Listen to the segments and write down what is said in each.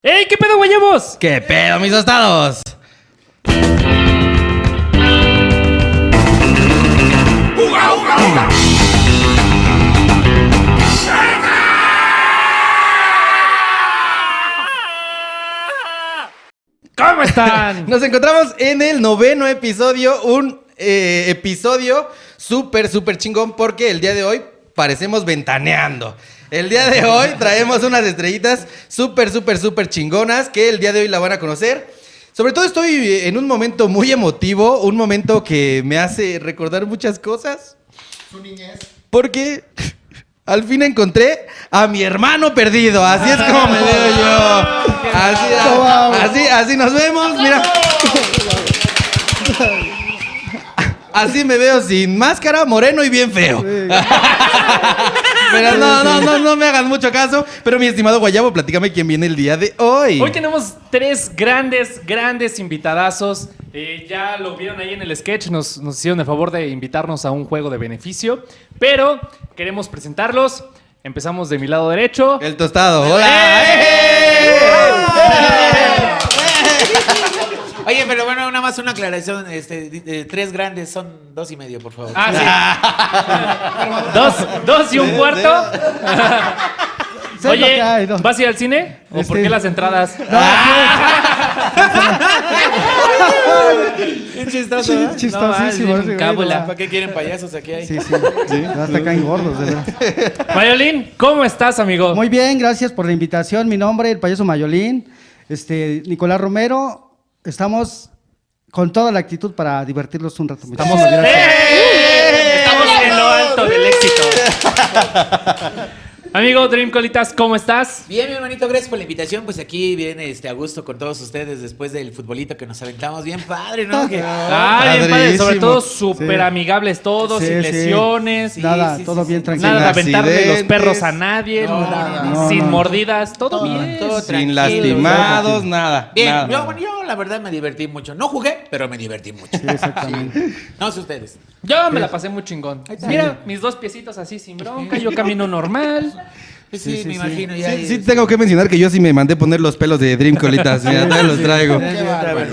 ¡Ey, qué pedo, guayabos! ¿Qué pedo, mis tostados? ¿Cómo están? Nos encontramos en el noveno episodio, un eh, episodio súper, súper chingón porque el día de hoy parecemos ventaneando. El día de hoy traemos unas estrellitas súper, súper, súper chingonas que el día de hoy la van a conocer. Sobre todo estoy en un momento muy emotivo, un momento que me hace recordar muchas cosas. Su niñez. Porque al fin encontré a mi hermano perdido. Así es como me veo yo. Así, así, así nos vemos. Mira. Así me veo sin máscara, moreno y bien feo. Pero no, no, no, no me hagan mucho caso. Pero mi estimado Guayabo, platícame quién viene el día de hoy. Hoy tenemos tres grandes, grandes invitadazos. Eh, ya lo vieron ahí en el sketch, nos, nos hicieron el favor de invitarnos a un juego de beneficio. Pero queremos presentarlos. Empezamos de mi lado derecho. El tostado. Hola. ¡Eh! Oye, pero bueno, nada más una aclaración. Este, tres grandes son dos y medio, por favor. Ah, sí. dos, dos y un cuarto. Oye, que hay, no. ¿vas a ir al cine? ¿O por Este- qué las entradas? Qué chistoso, Sí, ¿verdad? chistosísimo. No, cábula. no. ¿Para qué quieren payasos aquí? Hay? Sí, sí. Hasta caen gordos, de verdad. Mayolín, ¿cómo estás, amigo? Muy bien, gracias por la invitación. Mi nombre, el payaso Mayolín. Este, Nicolás Romero. Estamos con toda la actitud para divertirlos un rato. Estamos. ¡Eh! Estamos en lo alto del éxito. Amigo Dream Colitas, ¿cómo estás? Bien, mi hermanito, gracias por la invitación. Pues aquí viene este, a gusto con todos ustedes después del futbolito que nos aventamos. Bien padre, ¿no? Que- Ay, bien padre, sobre todo súper Sí. amigables todos, Sí, sin lesiones. Sí, Nada, sí, todo sí, bien sí. tranquilo. Nada de aventarle los perros a nadie, No, no, no, no, sin no. mordidas, todo, Todo, bien. todo Sin lastimados, nada. Bien, nada. yo, bueno, yo la verdad me divertí mucho. No jugué, pero me divertí mucho. Sí, exactamente. No sé ustedes. Yo me la pasé muy chingón. Mira, mis dos piecitos así sin bronca, yo camino normal. Pues sí, Sí, sí, me sí. imagino. Ya, Sí, sí tengo que mencionar que yo sí me mandé poner los pelos de Dream Colitas. Mira, todavía los traigo.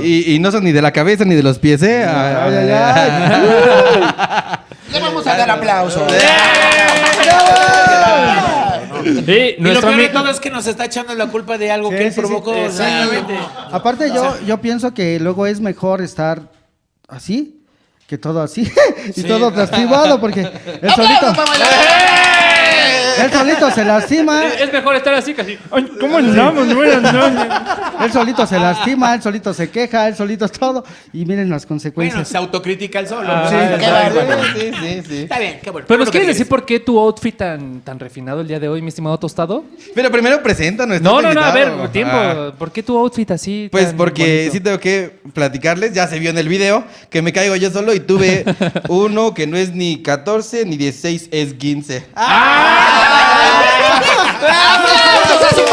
Y, y no son ni de la cabeza ni de los pies, ¿eh? Ay, ay, ay. Le vamos a dar aplausos. Y Y lo peor de todo es que nos está echando la culpa de algo Sí, que él sí, sí. provocó. Exactamente. Aparte, yo, yo pienso que luego es mejor estar así que todo así y todo lastimado porque él solito, él solito se lastima. Es mejor estar así casi. Ay, ¿cómo andamos? Buenas noches. Él solito se lastima, él solito se queja, él solito todo. Y miren las Bueno, consecuencias. se autocritica el solo. Ah, Sí, sí, qué bárbaro. Sí, sí, sí. Está bien, qué bueno. Pero nos quieres decir por qué tu outfit tan, tan refinado el día de hoy, mi estimado tostado? Pero primero presenta nuestro No, no, no, a ver, invitado. tiempo. Ah. ¿Por qué tu outfit así? Pues tan porque bonito? sí tengo que platicarles, ya se vio en el video, que me caigo yo solo y tuve uno que no es ni 14 ni 16, es 15. ¡Aplausos a su.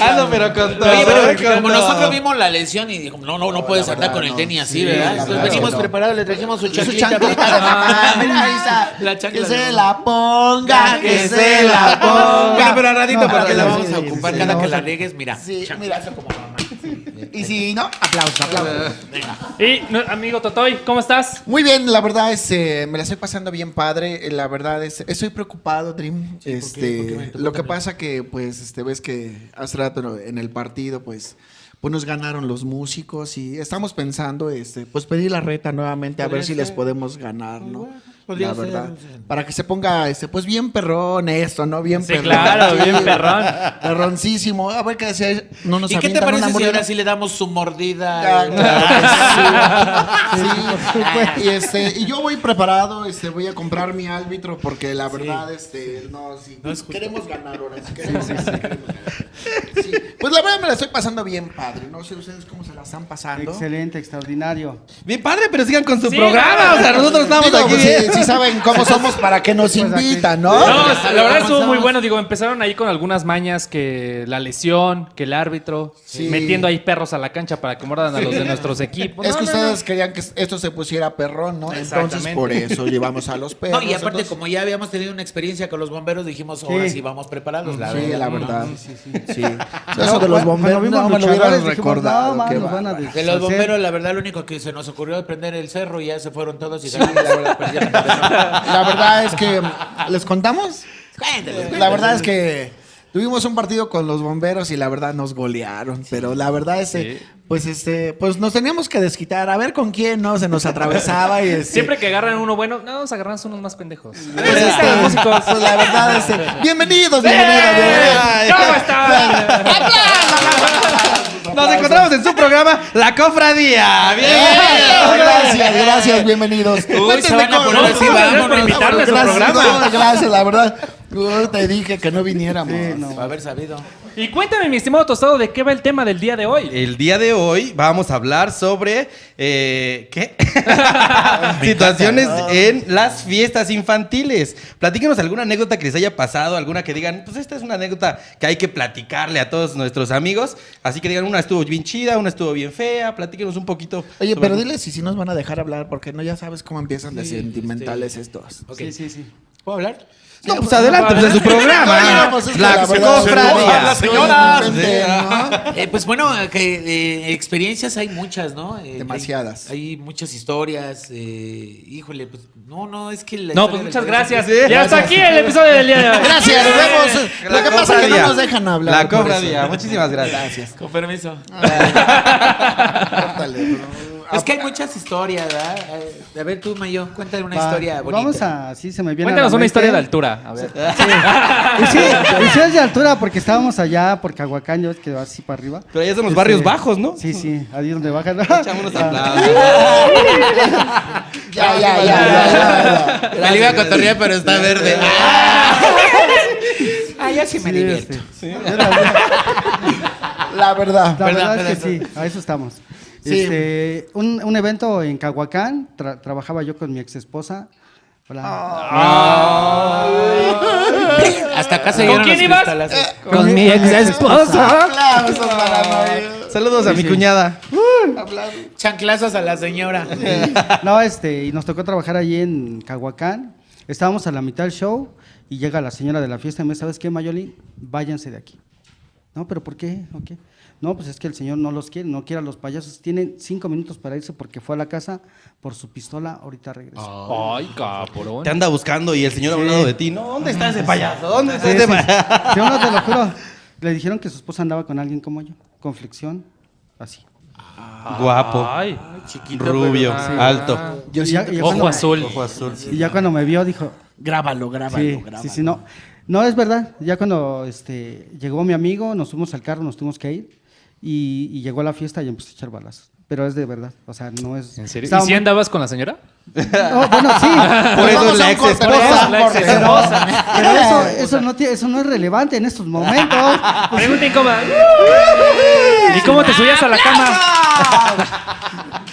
Ando pero con todo. Oye, pero. Con como todo. nosotros vimos la lesión y dijimos, no, no, no puedes andar con el tenis así, ¿verdad? Entonces venimos no. preparados, le trajimos su Su chanclita. chanclita de mamá, mira, ahí está. La chancla que se la ponga, que se la ponga. Bueno, pero al ratito No, porque sí, la sí, vamos sí, a sí, ocupar sí, cada que la regues, mira. Sí, chanclazo como mamá. Y si no, aplausos, aplausos. Y no, amigo Totoy, ¿cómo estás? Muy bien, la verdad es, eh, me la estoy pasando bien padre. eh, La verdad es, estoy preocupado, Dream. este, lo que pasa que, pues, este, ves que hace rato en el partido, pues, pues nos ganaron los músicos y estamos pensando, este, pues, pedir la reta nuevamente a ver si les podemos ganar, ¿no? Podría La ser, verdad, sí. para que se ponga, este, pues, bien perrón esto, ¿no? Bien Sí, perrón. claro, bien perrón. Perroncísimo. A ver qué decía, no nos ¿Y qué te parece si ahora sí le damos su mordida? Ah, claro sí. Sí, y este, y yo voy preparado, este, voy a comprar mi árbitro porque la verdad, este, no, sí, queremos ganar ahora, sí, queremos queremos ganar. Sí. Pues la verdad me la estoy pasando bien, padre. No sé ustedes cómo se la están pasando. Excelente, extraordinario. Bien padre, pero sigan con su Sí, programa. claro. O sea, nosotros estamos Digo, aquí pues. Sí, saben cómo somos para que nos Pues invitan, ¿no? No, la verdad estuvo muy bueno. Digo, empezaron ahí con algunas mañas que la lesión, que el árbitro, Sí. metiendo ahí perros a la cancha para que muerdan a los de nuestros equipos. es No, que no, ustedes no. querían que esto se pusiera perrón, ¿no? Entonces por eso llevamos a los perros. No, y aparte, entonces- como ya habíamos tenido una experiencia con los bomberos, dijimos, ahora Sí. sí vamos preparados. La Sí, verdad. la verdad. Sí, sí, sí. Sí. No, Eso de los bomberos no me lo dijimos, recordado. no, man, qué nos van a bárbaro. De los bomberos, la verdad, lo único que se nos ocurrió es prender el cerro y ya se fueron todos y Sí, la verdad. Es que. ¿Les contamos? La verdad es que tuvimos un partido con los bomberos y la verdad nos golearon. Pero la verdad es que, Sí. pues este, pues nos teníamos que desquitar, a ver con quién no se nos atravesaba y este, Siempre que agarran uno bueno, no, vamos a agarrarnos unos más pendejos. pues, este, músicos. pues, la verdad este, bienvenidos, bienvenidos, bienvenidos. Ay, ¿Cómo están? Nos encontramos en su programa La Cofradía. Bien. Gracias, gracias, bienvenidos. Uy, se van a poner así, Gracias por invitarme a su programa. gracias, la verdad. Yo te dije que no viniéramos. Sí, no. Haber sabido. Y cuéntame, mi estimado Tostado, ¿de qué va el tema del día de hoy? El día de hoy vamos a hablar sobre eh, ¿qué? situaciones en las fiestas infantiles. Platíquenos alguna anécdota que les haya pasado, alguna que digan, pues esta es una anécdota que hay que platicarle a todos nuestros amigos. Así que digan, una estuvo bien chida, una estuvo bien fea. Platíquenos un poquito. Oye, sobre- pero diles si sí nos van a dejar hablar, porque no ya sabes cómo empiezan de sentimentales estos. Ok. Sí, sí, sí. ¿Puedo hablar? No, pues adelante, pues es su programa. Pues La cofradía. ¿no? Eh, pues bueno, que eh, experiencias hay muchas, ¿no? Eh, Demasiadas. Hay, hay muchas historias. eh, híjole, pues no, no, es que la No, pues muchas gracias. Ya hasta aquí el episodio del día de hoy. Gracias, nos vemos. Lo que pasa es que no nos dejan hablar. La cofradía. Muchísimas gracias. Gracias. Con permiso. Córtale, bro. Es que hay muchas historias, ¿verdad? Eh, A ver tú, Mayo, cuéntame una Va, historia bonita. Vamos a, sí, se me viene a Cuéntanos la una mente. historia de altura. A ver. Y sí, y sí es de altura porque estábamos allá por Cahuacán, yo que va así para arriba. Pero allá son los Este, barrios bajos, ¿no? Sí, sí, ahí es donde bajan. Echamos unos aplausos. Ya, ya, ya, ya, ya. Me la iba a cotorrear, pero está verde. Ah, ya sí me Sí, divierto. este, La verdad. La Perdón, verdad es que sí, a eso estamos. Sí. Este, un, un evento en Cahuacán, tra- trabajaba yo con mi ex esposa. Hola. Hasta acá se ¿Con quién ibas? cristalazos. Con mi ex esposa. Para. Saludos a mi cuñada. Chanclazos a la señora. No, este, y nos tocó trabajar allí en Cahuacán. Estábamos a la mitad del show y llega la señora de la fiesta y me dice, ¿sabes qué, Mayoli? Váyanse de aquí. No, pero ¿por qué? ¿O qué? No, pues es que el señor no los quiere, no quiere a los payasos. Tienen cinco minutos para irse porque fue a la casa por su pistola, ahorita regresa. Ay, cabrón. Te anda buscando y el señor Sí. hablando de ti. No, ¿dónde está ese payaso? ¿Dónde está Sí, ese sí. payaso? Sí, uno te lo juro. Le dijeron que su esposa andaba con alguien como yo, con flexión, así. Guapo, Ay, rubio, pero- alto. Yo ya- ya Ojo cuando- azul. Ojo azul. Y ya cuando me vio dijo, Grábalo, grábalo, sí, grábalo. sí, sí, no. No, es verdad. Ya cuando este, llegó mi amigo, nos fuimos al carro, nos tuvimos que ir. Y, y llegó a la fiesta y empezó a echar balazos. Pero es de verdad. O sea, no es. ¿En serio? ¿Y si muy- andabas con la señora? No, bueno, sí. Por eso es la ex esposa. La ex corte. esposa. Pero eso, eso, no, tiene- eso no es relevante en estos momentos. Pregunta incómoda. ¿Y cómo te subías a la cama?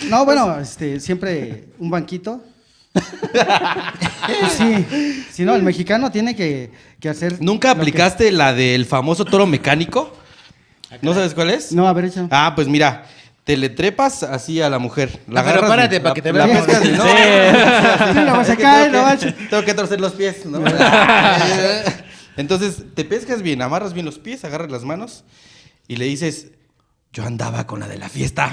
No, bueno, este, siempre un banquito. Pues sí, si no, el mexicano tiene que, que hacer. ¿Nunca lo que- aplicaste la del famoso toro mecánico? ¿No sabes cuál es? No, a ver, hecho. Ah, pues mira, te le trepas así a la mujer. La Ah, pero agarras, párate, la- para que te la veamos. pescas, ¿no? Sí, la vas a caer, que- a- Tengo que torcer los pies, ¿no? Entonces, te pescas bien, amarras bien los pies, agarras las manos y le dices, yo andaba con la de la fiesta.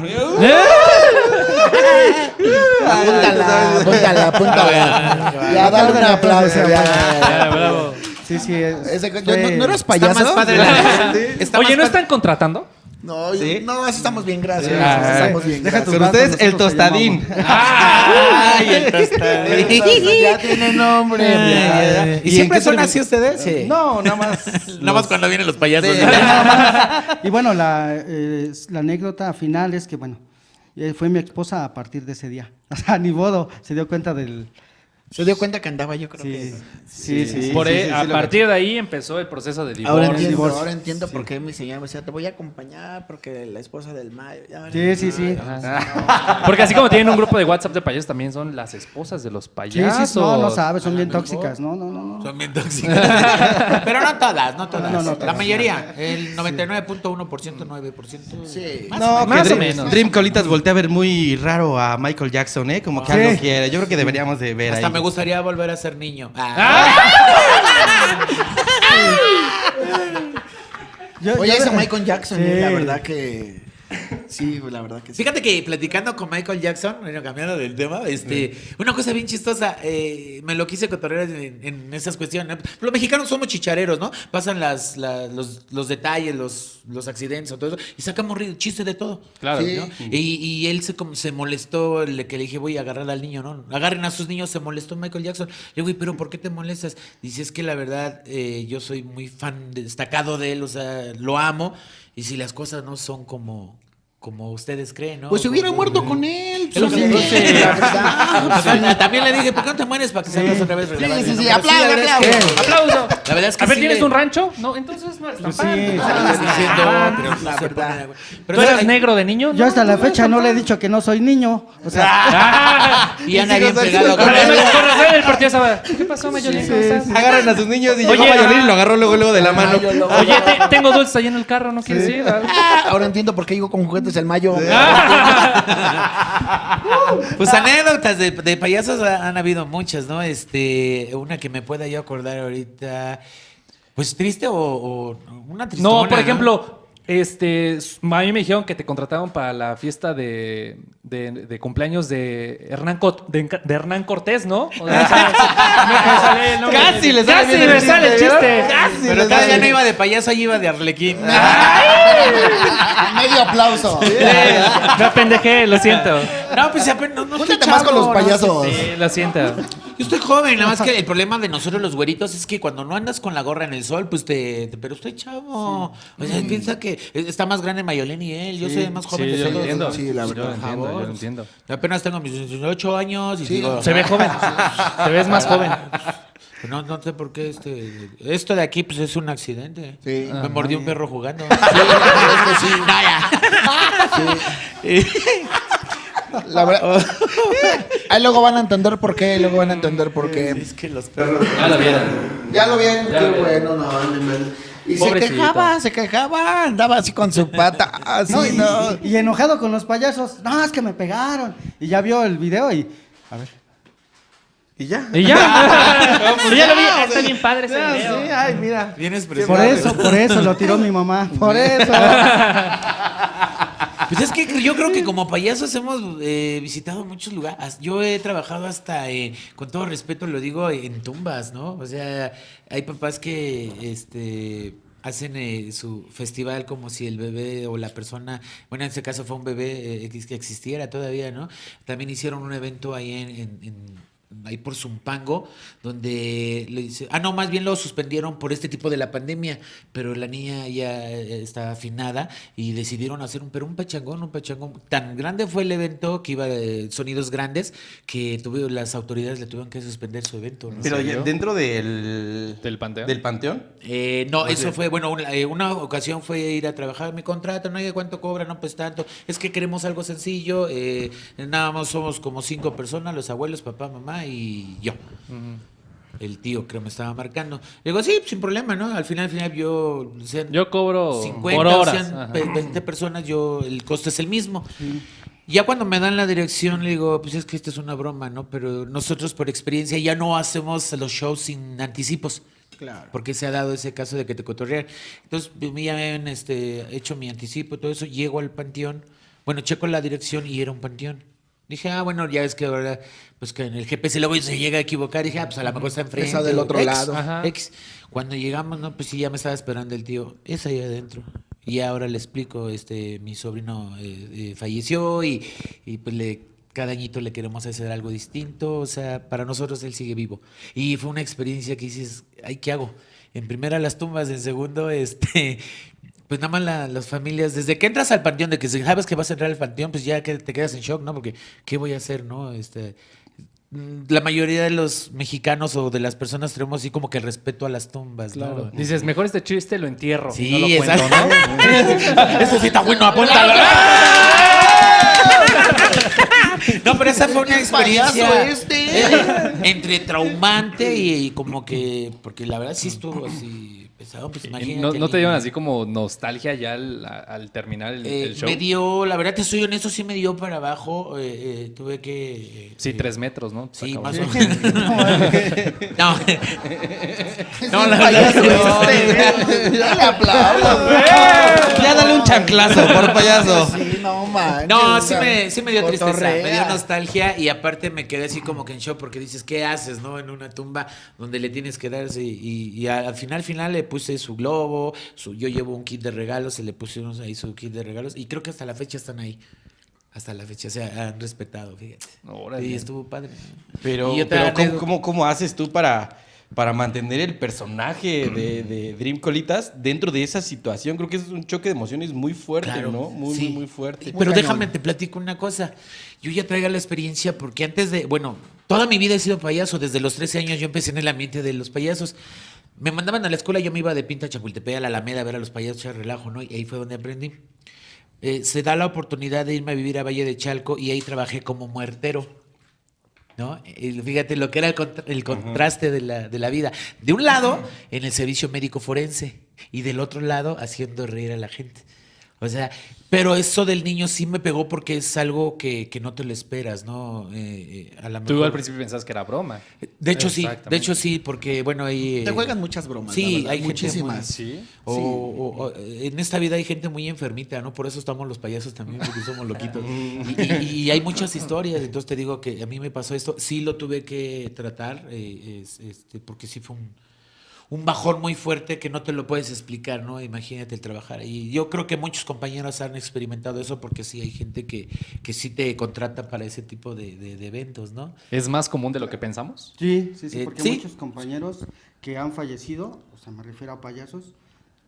Apúntala, apúntala, apúntala. Ya, dale un aplauso. ya, ya, ya. Ah, bravo. Sí, sí. es- Ese- ¿no- fue- ¿No, no eras Está payaso? más padre la- está Oye, más ¿no están contratando? No, ¿Sí? no, así estamos bien, gracias. Ah, estamos bien. deja gracias. ustedes, el tostadín. Ay, el tostadín. Ya tiene nombre. ya, ya. ¿Y ¿Y siempre son así ustedes? Sí. No, nada más. Nada más cuando vienen los payasos. Sí. Y bueno, la, eh, la anécdota final es que, bueno, eh, fue mi esposa a partir de ese día. O sea, ni modo, se dio cuenta del, Se dio cuenta que andaba, yo creo que. Sí, sí. Por sí, sí, sí, a partir de ahí empezó el proceso de divorcio. Ahora entiendo, divorcio. ahora entiendo por qué mi señora me decía, te voy a acompañar porque la esposa del Mayo. ya Sí, verás". sí, sí. Ajá. Porque así como tienen un grupo de WhatsApp de payasos, también son las esposas de los Sí, payasos. sí, no, no sabes, son bien mejor. tóxicas. No, no, no. no. Son bien tóxicas. Pero no todas, no todas. No, no La todas. mayoría. El 99.1%, 9%. Sí. Más No, o Más o Dream, menos. Dream Colitas voltea a ver muy raro a Michael Jackson, ¿eh? Como que Sí. algo quiere. Yo creo que deberíamos de ver ahí. Me gustaría volver a ser niño. Ah. Yo- Oye, ese Michael Jackson, Sí. eh, la verdad que. Sí, la verdad que sí. Fíjate que platicando con Michael Jackson, bueno, cambiando del tema, este, una cosa bien chistosa, eh, me lo quise cotorrear en, en esas cuestiones. Los mexicanos somos chichareros, ¿no? Pasan las, la- los, los detalles, los, los accidentes, todo eso, y sacamos chiste de todo. Claro. Sí. ¿no? Y, y él se, como- se molestó, le, que le dije, voy a agarrar al niño, ¿no? Agarren a sus niños, se molestó Michael Jackson. Le digo, "Güey, pero ¿por qué te molestas? Dice, es que la verdad, eh, yo soy muy fan destacado de él, o sea, lo amo, y si las cosas no son como, como ustedes creen, ¿no? Pues se hubiera muerto con él. Sí, la verdad. También- le dije, ¿por qué no te mueres para que salgas otra vez sí, sí, es que- aplaude. ¡Aplauso! La verdad es que A ver, sí ¿tienes le- un rancho? No, entonces no eres tan fan. sí. Estás diciendo, pero la verdad. Pero ¿Tú eras negro de niño? Yo hasta la no, fecha no, le he dicho que no soy niño. O sea, Ah, Y sigo pegado. Con razón él. con razón el partido estaba. ¿Qué pasó, Mayolín? Agarran a sus niños y llegó Mayolín y lo agarró luego, luego de la mano. Oye, te- tengo dulces ahí en el carro, ¿no quieres ir? Ah, ahora entiendo por qué digo con juguetes el mayo. Pues anécdotas de, payasos ha- han habido muchas, ¿no? Este, una que me pueda yo acordar ahorita, pues triste o, o una tristona, No, por ejemplo, este, a mí me dijeron que te contrataron para la fiesta de, de, de cumpleaños de Hernán, Cot- de, Hernán Cortés, ¿no? O sea, me- sale. Casi le sale Casi me sale el chiste. Casi Pero todavía no iba de payaso, ahí iba de arlequín. Medio aplauso. Me apendejé, lo siento. No, pues apenas no, no estoy Júntate más con los no, payasos. Sí, lo siento. Yo estoy joven, nada más que el problema de nosotros los güeritos es que cuando no andas con la gorra en el sol, pues te... te- pero estoy chavo. O sea, piensa que está más grande Mayolén y él. Yo soy más joven Sí, de yo lo todos. entiendo. Sí, la Yo verdad. lo entiendo, yo lo entiendo. Apenas tengo mis 18 años y digo... Se ve joven. Te ves más joven. No, no sé por qué este... Esto de aquí, pues, es un accidente. Sí. Me mordió un perro jugando. Sí, sí. La verdad. Ahí luego van a entender por qué, luego van a entender por qué. Es que los perros... Ya lo vieron. Ya lo vieron, qué lo bueno, no, no, no. Y se Pobrecito. quejaba, se quejaba, andaba así con su pata, así, no, y, no. y enojado con los payasos. No, es que me pegaron. Y ya vio el video y. A ver. Y ya. Y ya. Pero ya lo vi. Está bien padre ese Ya, video. sí, ay, mira. Vienes Por eso, por eso lo tiró mi mamá. Por eso. Pues es que yo creo que como payasos hemos eh, visitado muchos lugares. Yo he trabajado hasta, eh, con todo respeto lo digo, en tumbas, ¿no? O sea, hay papás que este hacen eh, su festival como si el bebé o la persona, bueno, en ese caso fue un bebé eh, que que existiera todavía, ¿no? También hicieron un evento ahí en- en- en ahí por Zumpango, donde le dice, ah, no, más bien lo suspendieron por este tipo de la pandemia, pero la niña ya eh, está afinada y decidieron hacer un, pero un pachangón, un pachangón. Tan grande fue el evento que iba de sonidos grandes que tuve, las autoridades le tuvieron que suspender su evento. ¿no? Pero ya dentro del... ¿Del panteón? Del panteón. Eh, no, eso fue, bueno, una, eh, una ocasión fue ir a trabajar mi contrato, no hay cuánto cobra, no, pues tanto. Es que queremos algo sencillo, eh, nada más somos como cinco personas, los abuelos, papá, mamá y yo. El tío creo me estaba marcando. Le digo, sí, sin problema, ¿no? Al final, al final yo... sean Yo cobro 50 por horas. sean Ajá. ve- 20 personas, yo el costo es el mismo. Ya cuando me dan la dirección, le digo, pues es que esta es una broma, ¿no? Pero nosotros por experiencia ya no hacemos los shows sin anticipos. Claro. Porque se ha dado ese caso de que te cotorrean. Entonces, ya me habían este, hecho mi anticipo, todo eso. Llego al panteón. Bueno, checo la dirección y era un panteón. Dije, ah, bueno, ya es que ahora, pues que en el GPS luego se llega a equivocar. Dije, ah, pues a lo mejor está enfrente. Esa del otro lado. Ajá. X. Cuando llegamos, no, pues sí, ya me estaba esperando el tío. Es ahí adentro. Y ahora le explico, este, mi sobrino eh, eh, falleció y, y pues le cada añito le queremos hacer algo distinto, o sea, para nosotros él sigue vivo. Y fue una experiencia que dices, ay, ¿qué hago? En primera las tumbas, en segundo, este, pues nada más la- las familias, desde que entras al panteón, de que sabes que vas a entrar al panteón, pues ya que te quedas en shock, ¿no? Porque, ¿qué voy a hacer, no? Este, la mayoría de los mexicanos o de las personas tenemos así como que el respeto a las tumbas, ¿no? Dices, mejor este chiste lo entierro. Sí, no lo cuento, exacto. ¿no? Eso sí está bueno, apúntalo. No, pero esa fue una experiencia este? entre traumante y, y como que, porque la verdad sí estuvo así pesado, pues Y imagínate. ¿No, no te dieron así como nostalgia ya al, al terminar el, Eh, el show? me dio, la verdad te soy honesto, sí me dio para abajo, eh, eh, tuve que... eh, Sí, eh, tres metros, ¿no? Sí, más o menos. no, no, la verdad. Ya le aplaudo. Ya dale un chanclazo, por payaso. Sí, no manches. No, sí me, sí me dio tristeza, cotorrea. me dio nostalgia y aparte me quedé así como que en shock porque dices, ¿qué haces, no? En una tumba donde le tienes que darse y, y al al final, final le puse su globo, su, yo llevo un kit de regalos y le pusimos ahí su kit de regalos y creo que hasta la fecha están ahí. Hasta la fecha, o sea, han respetado, fíjate. Órale. Y estuvo padre. Pero, pero ¿cómo, cómo, cómo haces tú para, para mantener el personaje de, de Dream Colitas dentro de esa situación? Creo que es un choque de emociones muy fuerte, Claro, ¿no? Muy, sí. muy, muy fuerte. Pero déjame te platico una cosa. Yo ya traigo la experiencia porque antes de, bueno, toda mi vida he sido payaso. Desde los 13 años yo empecé en el ambiente de los payasos. Me mandaban a la escuela, yo me iba de pinta a Chapultepec, a la Alameda, a ver a los payasos, echar relajo, ¿no? Y ahí fue donde aprendí. Eh, se da la oportunidad de irme a vivir a Valle de Chalco y ahí trabajé como muertero. ¿No? Y fíjate lo que era el, contra- el contraste de la, de la vida. De un lado, en el servicio médico forense, y del otro lado, haciendo reír a la gente. O sea, pero eso del niño sí me pegó porque es algo que, que no te lo esperas, ¿no? Eh, eh, a la Tú mejor- al principio pensabas que era broma. De hecho, sí, de hecho, sí, porque, bueno, ahí... Te eh, juegan muchas bromas. Sí, hay gente muchísimas. Sí. o, o- o, en esta vida hay gente muy enfermita, ¿no? Por eso estamos los payasos también, porque somos loquitos. Y, y- y hay muchas historias, entonces te digo que a mí me pasó esto, sí lo tuve que tratar, eh, es- este, porque sí fue un, un bajón muy fuerte que no te lo puedes explicar, ¿no? Imagínate el trabajar ahí. Yo creo que muchos compañeros han experimentado eso porque sí hay gente que, que sí te contrata para ese tipo de, de- de eventos, ¿no? ¿Es más común de lo que pensamos? Sí, sí, sí, Eh, porque sí. muchos compañeros que han fallecido, o sea, me refiero a payasos,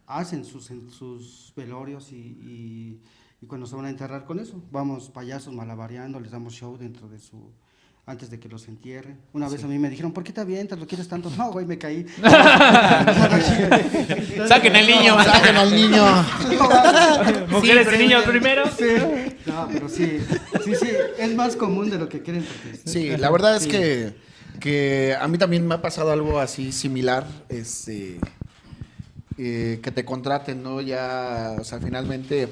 hacen sus, en- sus velorios y, y- y cuando se van a enterrar con eso, vamos payasos malabareando, les damos show dentro de su antes de que los entierren. Una vez a mí me dijeron, ¿por qué te avientas? ¿Lo quieres tanto? No, güey, me caí. Saquen al niño. Saquen al niño. Mujeres pero- y niños primero. Sí, no, pero sí, sí, sí, es más común de lo que creen. Porque, Sí, la verdad es que, que a mí también me ha pasado algo así similar, este, eh, que te contraten, ¿no? Ya, o sea, finalmente,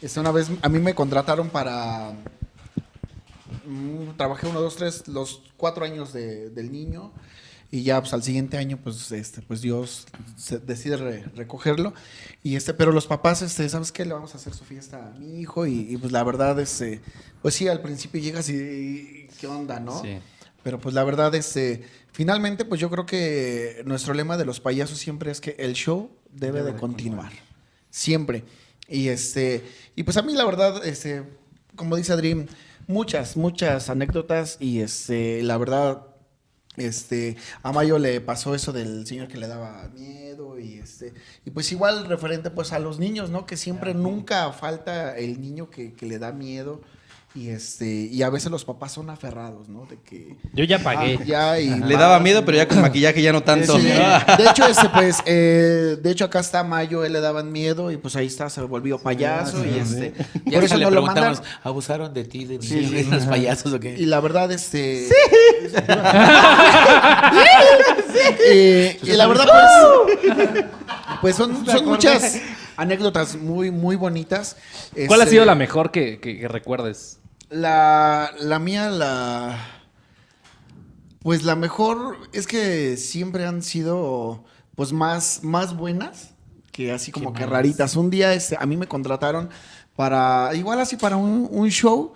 este, una vez a mí me contrataron para, trabajé uno, dos, tres, los cuatro años de- del niño y ya, pues al siguiente año, pues, este, pues Dios se- decide re- recogerlo y este, pero los papás, este, ¿sabes qué? Le vamos a hacer su fiesta a mi hijo y, y, pues la verdad, este, pues sí, al principio llegas y, ¿qué onda, no? Sí. Pero pues la verdad, este, finalmente, pues yo creo que nuestro lema de los payasos siempre es que el show debe, de, continuar. Siempre. Y este, y pues a mí la verdad, este, como dice Dream, muchas, muchas anécdotas y este, la verdad, este, a Mayo le pasó eso del señor que le daba miedo y este, y pues igual referente pues a los niños, ¿no? Que siempre nunca falta el niño que, que le da miedo y este, y a veces los papás son aferrados, ¿no? De que Yo ya pagué. ah, ya y Le daba miedo, pero ya con maquillaje ya no tanto. Sí, de hecho, este, pues, eh, de hecho, acá está Mayo, él le daban miedo y pues ahí está, se volvió payaso y este. Ya Por hasta eso le no lo preguntamos, mandan. ¿abusaron de ti, de mí, los payasos o qué? Y la verdad, este. Eh, y la verdad, pues. Pues son, son muchas anécdotas muy, muy bonitas. ¿Cuál ha Este, sido la mejor que, que- que recuerdes? La, la mía, la. Pues la mejor es que siempre han sido pues más, más buenas que así como ¿Qué que raritas. Un día este, a mí me contrataron para, igual así para un, un show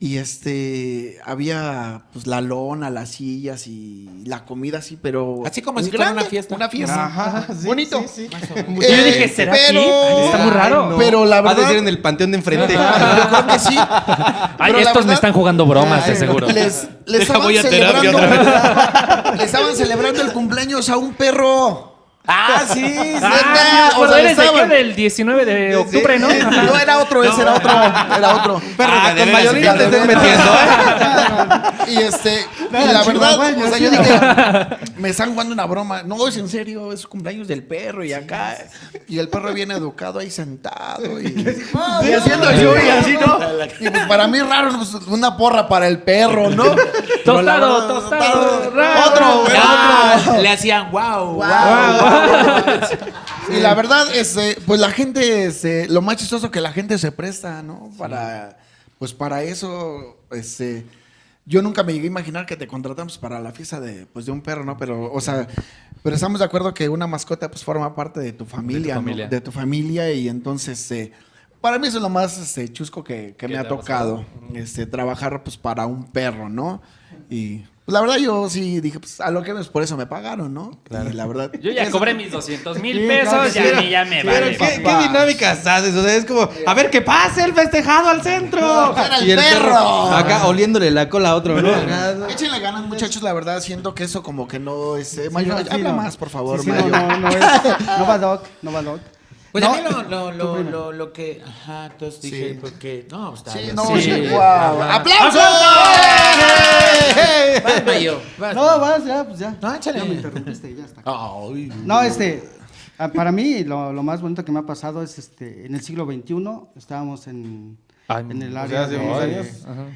y este, había pues la lona, las sillas y la comida así, pero... Así como si fuera una fiesta. Una fiesta. Ajá, sí, Bonito. sí, sí. Yo Eh, dije, ¿será aquí? pero- Está muy raro. Pero la Ha de verdad... ser en el panteón de enfrente. Yo creo que sí. Ay, estos me verdad- están jugando bromas, de seguro. Les, les Deja, estaban voy a terapia celebrando. le estaban celebrando el cumpleaños a un perro. Ah, sí, sí. Ah, o sea, eres de qué? Del 19 de octubre, ¿no? No, era otro, ese era otro. Era otro. Ah, de con mayoría te estás metiendo, ¿eh? Y este, y la verdad, o sea, yo dije, me están jugando una broma. No, es en serio, es cumpleaños del perro y acá. Y el perro viene educado ahí sentado y, y haciendo yo y así, ¿no? Y pues para mí raro, pues, una porra para el perro, ¿no? Pero Tostado, tostado, raro. Otro, Ah, otro. le hacían wow, wow. Y la verdad, este, pues la gente, este, lo más chistoso que la gente se presta, ¿no? Para, pues para eso, este, yo nunca me llegué a imaginar que te contratamos para la fiesta de, pues de un perro, ¿no? Pero, o sea, pero estamos de acuerdo que una mascota, pues forma parte de tu familia. De tu familia y entonces, eh, para mí eso es lo más este, chusco que, que me ha tocado, este, trabajar pues para un perro, ¿no? Y pues, la verdad yo sí dije, pues a lo que es por eso me pagaron, ¿no? Y la verdad. Yo ya eso- cobré mis 200 mil Sí, claro pesos que y sí. a mí ya me Pero vale. ¿qué, papá. qué dinámicas haces? O sea, es como, a ver, que pase el festejado al centro. Era el perro. Acá oliéndole la cola a otro, ¿no? Échenle ganas, muchachos, la verdad, siento que eso como que no es... eh, Sí, Mayo, no, sí, habla no. más, por favor, Sí, sí, Mayo. no, no, no, es- no va Doc, no va Doc. Pues No, a mí lo, lo, lo, lo, lo que. Ajá, entonces dije, Sí. porque. No, está Sí, bien. no, Sí. sí, wow. ¡Aplausos! Vas, Mayo, vas. No, vas, ya, pues ya. No, échale. Ya me interrumpiste, ya está. Ay. No, este, ah, para mí lo, lo más bonito que me ha pasado es este, en el siglo XXI estábamos en, Ay, en el o área sea, hace de- de- años.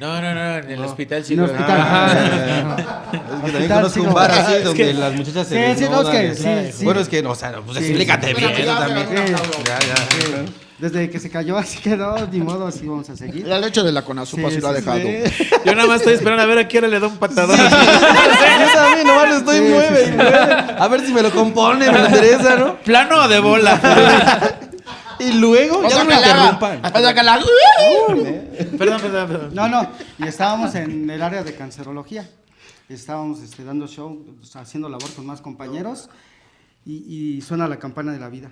No, no, no, en el hospital sí. En el hospital. Ah, Es que también Hospital, conozco un bar no. así Es donde que- las muchachas se Sí, sí, no, es que sí, sí. Bueno, es que, no, o sea, pues Sí. explícate bien, también. Ya, ya. Desde que se cayó así quedó, ni modo, así vamos a seguir. La leche de la conazupa Sí, sí, lo ha sí, dejado. Yo nada más estoy esperando a ver a hora le da un patadón. Yo también nomás lo estoy Sí, mueve sí, y mueve. A ver si me lo compone, me interesa, ¿no? ¿Plano o de bola? Y luego, ya no me interrumpan. O sea, que la... perdón, perdón, perdón. No, no, y estábamos en el área de cancerología. Estábamos este, dando show, haciendo labor con más compañeros y, y suena la campana de la vida.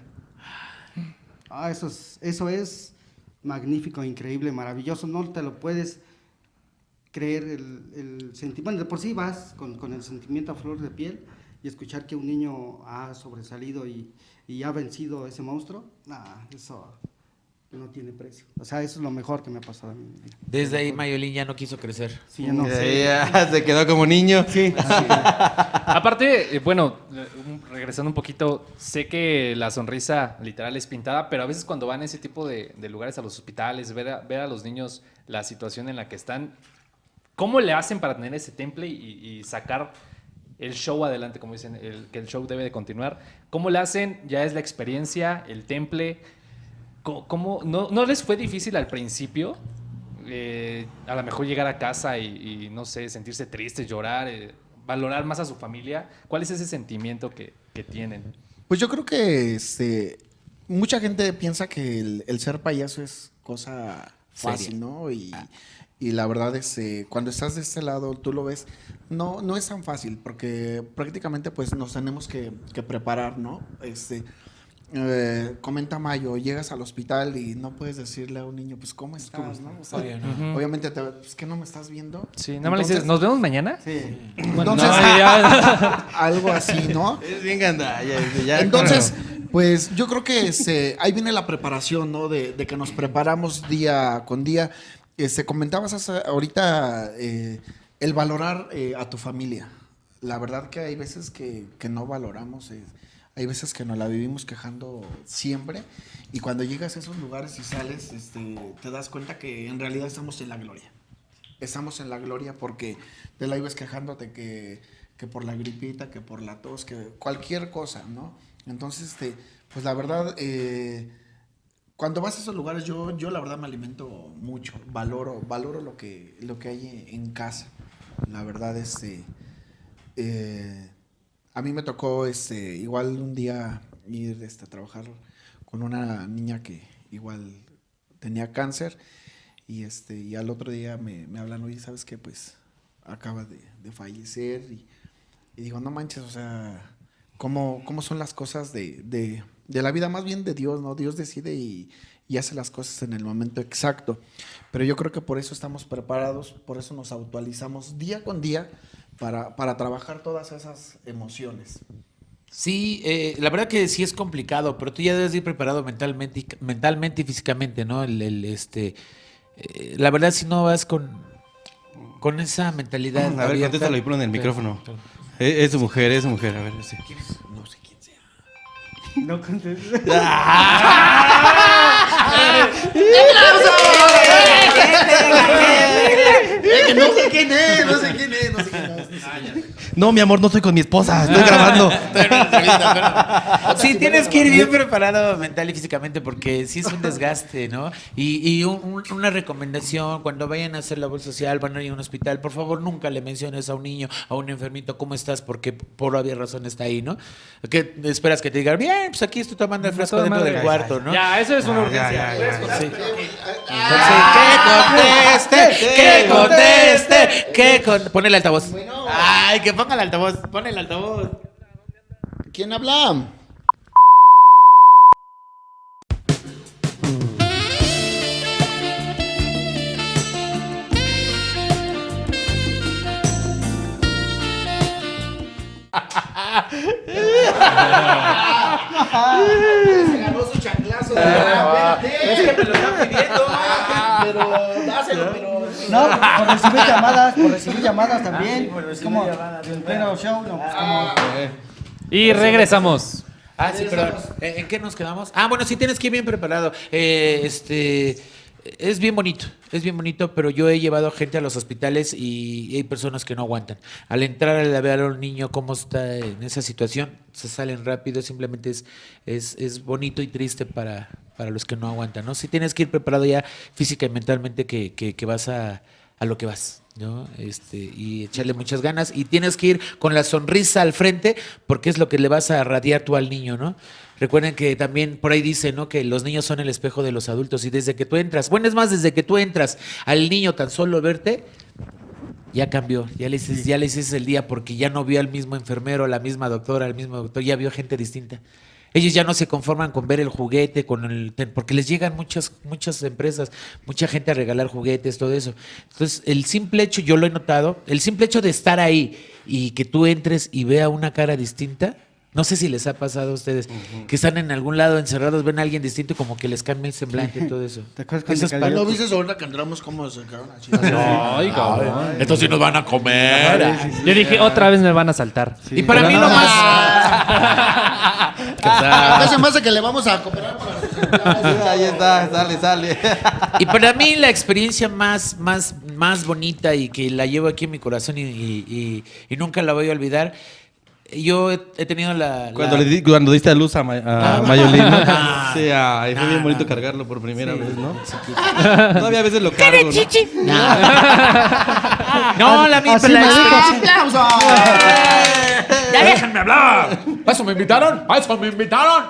Ah, eso es, eso es magnífico, increíble, maravilloso. No te lo puedes creer el, el sentimiento. De por sí vas con, con el sentimiento a flor de piel y escuchar que un niño ha sobresalido y, y ha vencido ese monstruo, nah, eso no tiene precio. O sea, eso es lo mejor que me ha pasado mi vida. Desde ahí Mayolín ya no quiso crecer. Sí, ya no sé. ya, se quedó como niño. Sí, así Aparte, eh, bueno, regresando un poquito, sé que la sonrisa literal es pintada, pero a veces cuando van a ese tipo de, de lugares, a los hospitales, ver a, ver a los niños la situación en la que están, ¿cómo le hacen para tener ese temple y, y sacar el show adelante, como dicen, el, que el show debe de continuar? ¿Cómo le hacen? Ya es la experiencia, el temple. ¿Cómo, no, no les fue difícil al principio? Eh, a lo mejor llegar a casa y, y, no sé, sentirse triste, llorar, eh, valorar más a su familia. ¿Cuál es ese sentimiento que, que tienen? Pues yo creo que este, mucha gente piensa que el, el ser payaso es cosa fácil, Seria. ¿no? Y, y la verdad es que cuando estás de este lado, tú lo ves, no, no es tan fácil porque prácticamente pues nos tenemos que, que preparar, ¿no? Este, eh, comenta Mayo, llegas al hospital y no puedes decirle a un niño, pues, ¿cómo estás? ¿no? O sea, Obvio, ¿no? Obviamente, te, pues, ¿que no me estás viendo? Sí, nada más le dices, ¿nos vemos mañana? sí. Bueno, Entonces- no, ya- Algo así, ¿no? Es bien gandalla. ese, ya, Entonces, pues yo creo que ahí viene la preparación, ¿no? De, de que nos preparamos día con día. Este, comentabas hace- ahorita eh, el valorar eh, a tu familia. La verdad que hay veces que, que no valoramos, eh, hay veces que nos la vivimos quejando siempre y cuando llegas a esos lugares y sales, este, te das cuenta que en realidad estamos en la gloria estamos en la gloria porque te la ibas quejándote que, que por la gripita, que por la tos, que cualquier cosa, ¿no? Entonces, este, pues la verdad, eh, cuando vas a esos lugares, yo, yo la verdad me alimento mucho, valoro, valoro lo que, lo que hay en casa. La verdad, este, eh, a mí me tocó, este, igual un día ir este, a trabajar con una niña que igual tenía cáncer y este y al otro día me, hablan, oye, ¿sabes qué? Pues acaba de, fallecer y, y digo, no manches, o sea, ¿cómo, cómo son las cosas de, de, de la vida? Más bien de Dios, ¿no? Dios decide y hace las cosas en el momento exacto. Pero yo creo que por eso estamos preparados, por eso nos actualizamos día con día para, para trabajar todas esas emociones. Sí, eh, la verdad que sí es complicado, pero tú ya debes ir preparado mentalmente y, mentalmente y físicamente, ¿no? El, el, este, eh, la verdad si no vas con, con esa mentalidad. A ver, abierta- contéstalo y ponlo en el Pero- micrófono. Es, es su mujer, es su mujer. A ver, sí. No sé quién sea. No contestes. Es que no sé quién es, no sé quién es, no sé quién es. cañas. No, mi amor, no estoy con mi esposa, estoy grabando. Sí, tienes que ir bien preparado mental y físicamente porque sí es un desgaste, ¿no? Y, y un- un- una recomendación, cuando vayan a hacer labor social, van a ir a un hospital, por favor nunca le menciones a un niño, a un enfermito, ¿cómo estás? Porque por obvia razón está ahí, ¿no? Que esperas que te digan, bien, pues aquí estoy tomando el fresco Toda dentro del cuarto, ¿no? Ya, eso es una urgencia. ya, ya, Sí. Entonces, que conteste, que conteste, que con... Pon el altavoz. Ay, que ponga el altavoz, pon el altavoz. ¿Quién habla? Se ganó su chanclazo. Es que me lo están pidiendo. Pero dáselo, pero. No, por recibir llamadas, por recibir llamadas también. Es como en pleno show, no, pues como. Y regresamos. Ah, sí, perdón. ¿En en qué nos quedamos? Ah, bueno, sí tienes que ir bien preparado. Eh, este. Es bien bonito, es bien bonito, pero yo he llevado gente a los hospitales y hay personas que no aguantan. Al entrar a ver a un niño cómo está en esa situación, se salen rápido, simplemente es, es, es bonito y triste para, para los que no aguantan, ¿no? Sí tienes que ir preparado ya física y mentalmente que, que, que vas a, a lo que vas, ¿no? Este, y echarle muchas ganas. Y tienes que ir con la sonrisa al frente, porque es lo que le vas a radiar tú al niño, ¿no? Recuerden que también por ahí dice, ¿no? Que los niños son el espejo de los adultos. Y desde que tú entras, bueno, es más, desde que tú entras al niño tan solo verte, ya cambió, ya le hiciste, ya le hiciste el día porque ya no vio al mismo enfermero, la misma doctora, al mismo doctor, ya vio gente distinta. Ellos ya no se conforman con ver el juguete, con el porque les llegan muchas muchas empresas, mucha gente a regalar juguetes, todo eso. Entonces, el simple hecho, yo lo he notado, el simple hecho de estar ahí y que tú entres y vea una cara distinta, no sé si les ha pasado a ustedes, que están en algún lado encerrados, ven a alguien distinto y como que les cambia el semblante y todo eso. ¿Te acuerdas cuando cayó ¿No viste ahorita que entramos cómo se quedaron así? Ay, cabrón. Estos sí nos van a comer. Yo dije, otra vez me van a saltar. Y para mí lo más... ¿Qué se me hace que le vamos a cooperar para Ahí está, sale, sale. Y para mí la experiencia más, más, más bonita y que la llevo aquí en mi corazón y, y- y- y nunca la voy a olvidar, yo he, he tenido la... la- Cuando, le di- cuando diste a luz a, Ma- a Ah. Mayolín, ¿no? Ah. Sí, ay, fue No, bien bonito no. cargarlo por primera vez, ¿no? Todavía a veces lo cargo, ¿no? No, la misma... La ¡Aplausos! ¡Ya déjenme hablar! ¿A eso me invitaron? ¿A eso me invitaron?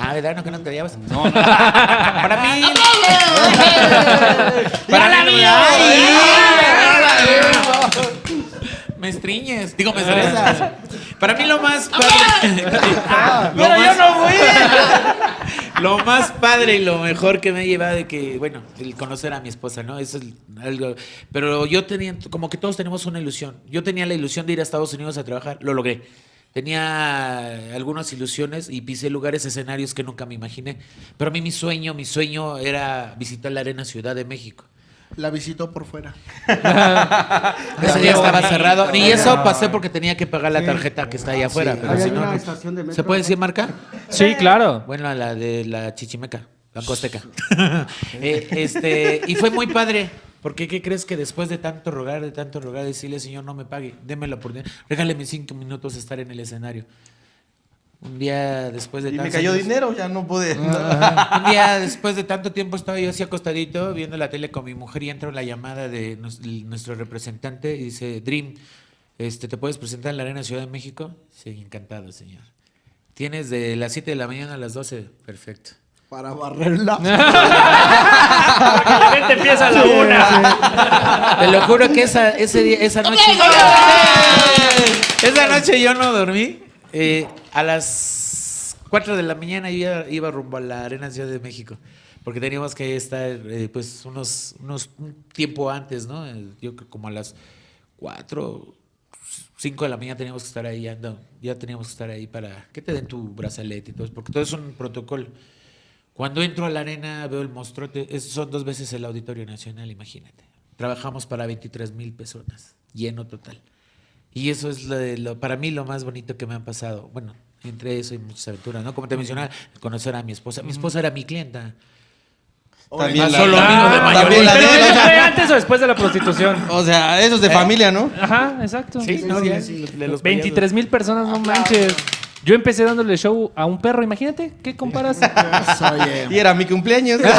Ah, ¿verdad? ¿No que no te llevas? No, no. Para mí... Para mí... ¡Ay! Me estriñes. Digo, me estresas. Para mí lo más padre... Lo más- Lo más padre y lo mejor que me ha llevado de que, bueno, el conocer a mi esposa, ¿no? Eso es algo. Pero yo tenía, como que todos tenemos una ilusión. Yo tenía la ilusión de ir a Estados Unidos a trabajar, lo logré. Tenía algunas ilusiones y pisé lugares, escenarios que nunca me imaginé. Pero a mí mi sueño, mi sueño era visitar la Arena Ciudad de México. La visitó por fuera. Ese día estaba cerrado. Y eso pasé porque tenía que pagar la tarjeta que está ahí afuera. Pero si no, una no- estación de metro. ¿Se puede decir marca? Sí, claro. Bueno, la de la Chichimeca, Banco Azteca. Eh, este, y fue muy padre. Porque, ¿qué crees que después de tanto rogar, de tanto rogar, decirle, Señor, no me pague, déme la oportunidad, regáleme cinco minutos de estar en el escenario? Un día después de Y me cayó años- dinero, ya no pude. un día después de tanto tiempo estaba yo así acostadito viendo la tele con mi mujer y entra la llamada de nuestro representante y dice, Dream, este, ¿te puedes presentar en la Arena Ciudad de México? Sí, encantado, señor. Tienes de las 7 de la mañana a las 12. Perfecto. Para barrerla. Porque la gente empieza a la una. Te lo juro que esa, ese día, esa noche. esa noche yo no dormí. Eh, a las 4 de la mañana iba, rumbo a la Arena Ciudad de México. Porque teníamos que estar eh, pues unos, unos un tiempo antes, ¿no? Eh, Yo creo como a las 4, 5 de la mañana teníamos que estar ahí, ya, ya teníamos que estar ahí para que te den tu brazalete y todo, porque todo es un protocolo. Cuando entro a la arena veo el monstruote, es- son dos veces el Auditorio Nacional, imagínate. Trabajamos para 23 mil personas, lleno total. Y eso es lo de lo- para mí lo más bonito que me han pasado. Bueno, entre eso y muchas aventuras, ¿no? Como te mencionaba, conocer a mi esposa. Mi esposa era mi clienta. También la, Solo vino de también la ¿Pero de- eso fue antes o después de la prostitución? O sea, eso es de familia, ¿no? Ajá, exacto. no, ya, de los 23 mil personas, no manches. Yo empecé dándole show a un perro, imagínate, ¿qué comparas? Oye. Y era mi cumpleaños.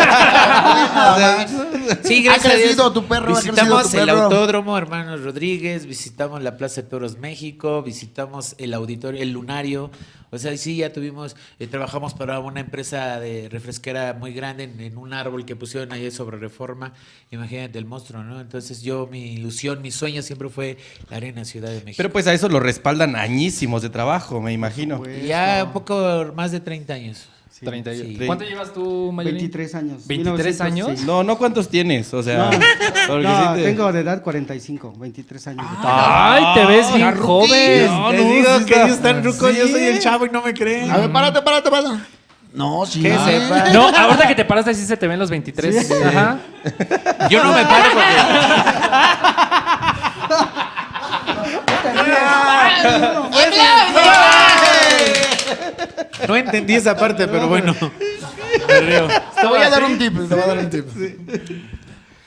Sí, Ha gracias a crecido Dios. tu perro, ha Visitamos tu el perro. Autódromo Hermanos Rodríguez, visitamos la Plaza de Toros México, visitamos el auditorio, el Lunario. O sea, sí, ya tuvimos, eh, trabajamos para una empresa de refresquera muy grande en, en un árbol que pusieron ahí sobre reforma. Imagínate el monstruo, ¿no? Entonces yo, mi ilusión, mi sueño siempre fue la Arena Ciudad de México. Pero pues a eso lo respaldan añísimos de trabajo, me imagino. Y ya un poco más de 30 años. 30 y- Sí. ¿Cuánto llevas tú, Mayolín? 23 años. 23 años. sí. No, no cuántos tienes, o sea. No, no, sí te- tengo de edad 45, 23 años. Ay, te ves bien joven. No, no, digo sí que ellos están rucos, sí. yo soy el chavo y no me creen. A ver, párate, párate, párate. No, sí. Que no. sepa. No, ahorita que te paraste así se te ven los 23. Ajá. Yo no me paro porque. No entendí esa parte, pero bueno. Te voy a dar un tip, te voy a dar un tip.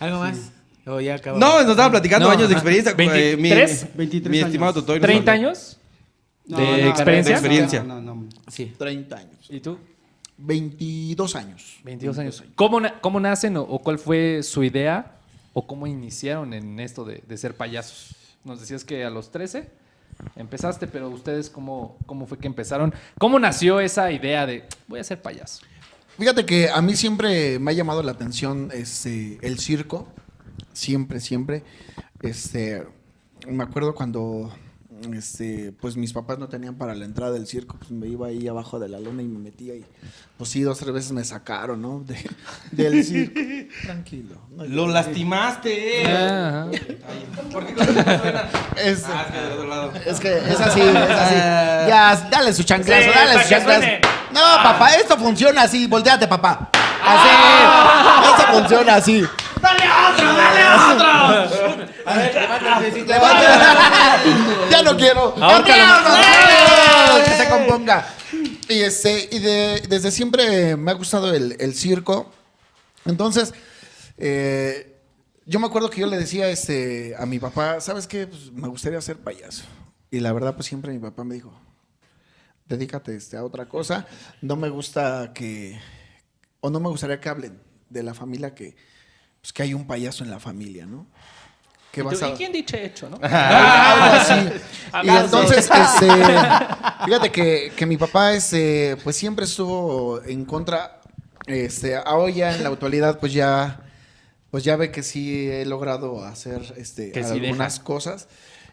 ¿Algo más? O ya acabó. No, nos estaban platicando No, años de ajá. experiencia. eh, mi- 23, 23 Mi años. estimado Totoy. nos 30 habló. años. No, ¿De no, experiencia? de experiencia. No, no, no. Sí. 30 años. ¿Y tú? 22 años. 22 años. ¿Cómo, na- cómo nacen o, o cuál fue su idea o cómo iniciaron en esto de, de ser payasos? Nos decías que a los 13 empezaste, pero ustedes cómo, cómo fue que empezaron? ¿Cómo nació esa idea de voy a ser payaso? Fíjate que a mí siempre me ha llamado la atención este, el circo. Siempre, siempre. Este, me acuerdo cuando este, pues mis papás no tenían para la entrada del circo, pues me iba ahí abajo de la lona y me metía y pues sí, dos, tres veces me sacaron, ¿no? De- del circo. Tranquilo. no Lo lastimaste. Ajá. ¿Por qué eso suena? Es, Ah, es que del otro lado. es que es así, es así. Ya, dale su chanclazo, Sí, dale su chanclazo. No, papá, esto funciona así. Volteate, papá. Así. Esto funciona así. Levanta. ya no quiero. ¡Vámonos! Que se componga. Y, este, y de- desde siempre me ha gustado el, el circo. Entonces, eh, yo me acuerdo que yo le decía este, a mi papá, ¿sabes qué? Pues, me gustaría ser payaso. Y la verdad, pues siempre mi papá me dijo, dedícate este, a otra cosa. No me gusta que, o no me gustaría que hablen de la familia que, pues, que hay un payaso en la familia, ¿no? ¿Qué ¿Y, tú- vas a- y quién dicho hecho, no? algo así. Y Acaso. entonces, este, fíjate que, que mi papá, este, pues siempre estuvo en contra. Este, ahora ya en la actualidad, pues ya, pues ya ve que sí he logrado hacer, este, Que sí algunas deja. cosas.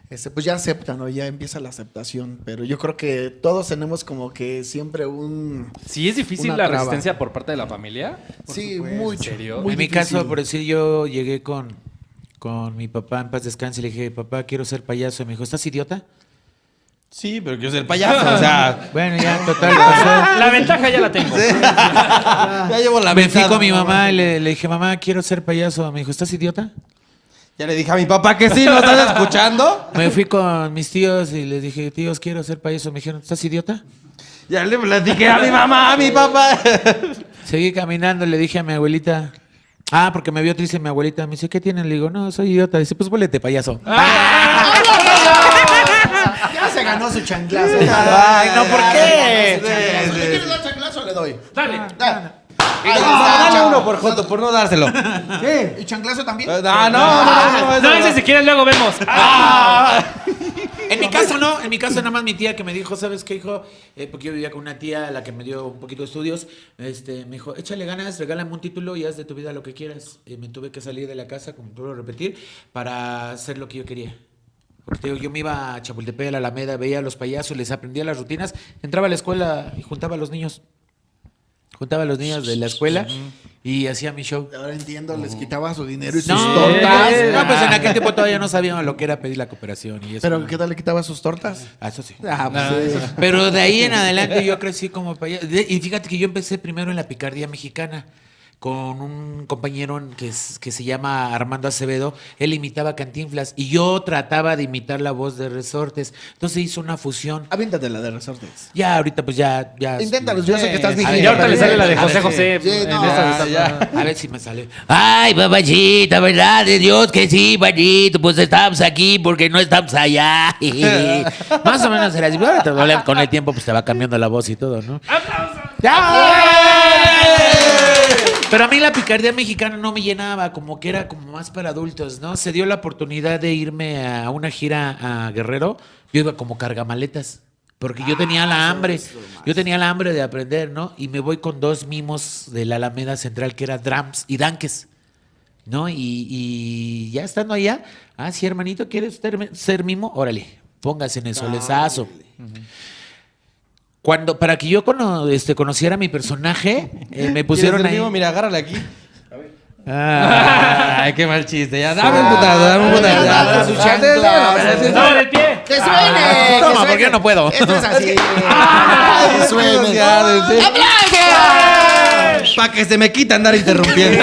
Este, pues ya acepta, ¿no? Ya empieza la aceptación. Pero yo creo que todos tenemos como que siempre un, Sí, es difícil la traba. resistencia por parte de la familia. sí, mucho. ¿En serio? muy en mi caso, por decir, yo llegué con, con mi papá en paz descanse y le dije, papá, quiero ser payaso. Y me dijo, ¿estás idiota? Sí, pero quiero ser payaso, o sea. Bueno, ya, total, pasó. La ventaja ya la tengo. ya llevo la Me fui ventaja. con mi mamá y le, le dije, mamá, quiero ser payaso. Me dijo, ¿estás idiota? Ya le dije a mi papá que sí, ¿no estás escuchando? Me fui con mis tíos y les dije, tíos, quiero ser payaso. Me dijeron, ¿estás idiota? Ya le platiqué a mi mamá, a mi papá. Seguí caminando, le dije a mi abuelita. Ah, porque me vio triste mi abuelita. Me dice, ¿qué tienen? Le digo, no, soy idiota. Dice, pues vuélete, payaso. Ya se ganó su chanclazo. Ay, no, ¿por qué? ¿Le quieres dar chanclazo? Le doy. Dale. Dale. Ahí No, está, dale chanclazo. uno por joto, por no dárselo. ¿Y chanclazo también? No, no, no, no. No, ese si quieres luego vemos. En mi caso no, en mi caso nada más mi tía que me dijo, ¿sabes qué, hijo? Eh, porque yo vivía con una tía a la que me dio un poquito de estudios, este, me dijo, échale ganas, regálame un título y haz de tu vida lo que quieras. Y me tuve que salir de la casa, como vuelvo a repetir, para hacer lo que yo quería. Porque te digo, yo me iba a Chapultepec, a la Alameda, veía a los payasos, les aprendía las rutinas, entraba a la escuela y juntaba a los niños. Juntaba a los niños de la escuela y hacía mi show. Ahora entiendo, les quitaba su dinero y sus No, tortas. no, pues en aquel tiempo todavía no sabíamos lo que era pedir la cooperación y eso. Pero ¿qué tal le quitaba sus tortas? Ah, eso sí. Ah, pues, sí. Pero de ahí en adelante yo crecí como payaso. De- Y fíjate que yo empecé primero en la picardía mexicana con un compañero que, es- que se llama Armando Acevedo. Él imitaba Cantinflas y yo trataba de imitar la voz de Resortes. Entonces hizo una fusión. Aviéntate la de resortes. Ya ahorita pues ya... ya Inténtalo, yo sé que estás vigilando. ver, Y ahorita le sale la de José José. ya. A ver si me sale. Ay, babachita, ¿verdad? De Dios que sí, Panito. Pues estamos aquí porque no estamos allá. Más o menos era así. Con el tiempo pues te va cambiando la voz y todo, ¿no? Pero a mí la picardía mexicana no me llenaba, como que era como más para adultos, ¿no? Se dio la oportunidad de irme a una gira a Guerrero. Yo iba como cargamaletas. Porque yo tenía la hambre, yo tenía la hambre de aprender, ¿no? Y me voy con dos mimos de la Alameda Central, que era Drums y Danques, ¿no? Y, y ya estando allá, ah, sí, hermanito, ¿quieres ser, ser mimo? Órale, póngase en el solezazo. Cuando, para que yo cono- este, conociera a mi personaje, eh, me pusieron ¿Quieres ahí. mío? Mira, agárrale aquí. Ah. Ay, qué mal chiste. Ya, dame un putazo, dame un putazo. ya, su chancla. ¡No, el pie! ¡Que suene! Toma, porque yo no puedo. Esto es así. Que suene. ya, Para que se me quita andar interrumpiendo.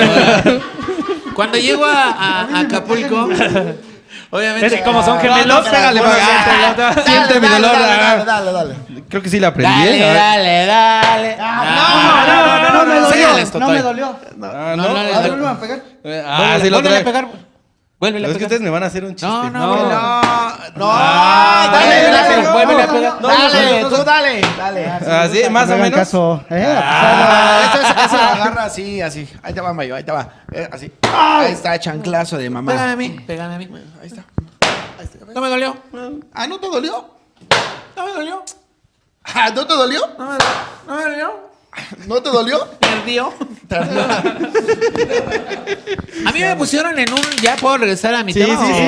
Cuando llego a, a- a Acapulco, obviamente. Es que como son gemelos, No, no, pégale no, para no, Siente mi dolor. Dale, ah. dale, dale, dale. Creo que sí la aprendí. Dale, ¿eh? dale, dale. no, No, no, no me dolió. No me dolió. Ah, No, no, A ver, vuelve a pegar. Eh, Ah, sí lo trae. A Es que ustedes me van a hacer un chiste. No, no, No. vuélvele. No, no, Ah, dale, dale, dale, dale, vuélvele a pegar. Dale, tú dale, dale. Ah, sí, más o menos. caso. ¿eh? Ah, eso lo agarra así, así. Ahí te va, Mayo, ahí te va. Eh, así. Ahí está, chanclazo de Pégame mamá. a mí, pégame a mí. Ahí está. No me dolió. Ah, ¿no te dolió? No me dolió. Ah, ¿no te dolió? No me, no me dolió. ¿No te dolió? Perdió. A mí me pusieron en un. Ya puedo regresar a mi Sí, tema. sí, sí,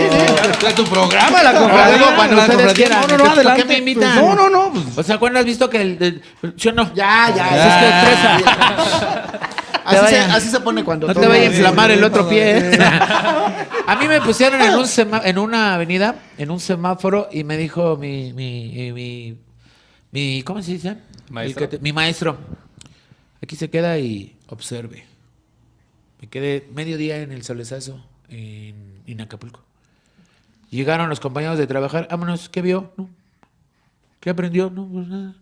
sí. Tu programa, la confradía. cuando ustedes quieran. No, no, no, ¿Por qué me invitan? No, no, no. pues, O sea, ¿cuándo has visto que el. el- yo no. Ya, ya, es que estresa. Así, se, vaya- así se pone cuando No te vaya a inflamar el otro pie. ¿eh? a mí me pusieron en un sema- en una avenida, en un semáforo, y me dijo mi, mi, mi, mi- ¿cómo se dice? Maestro. Mi maestro. Aquí se queda y observe. Me quedé medio día en el solezazo en, en Acapulco. Llegaron los compañeros de trabajar. Vámonos, ¿qué vio? No. ¿Qué aprendió? No, pues nada.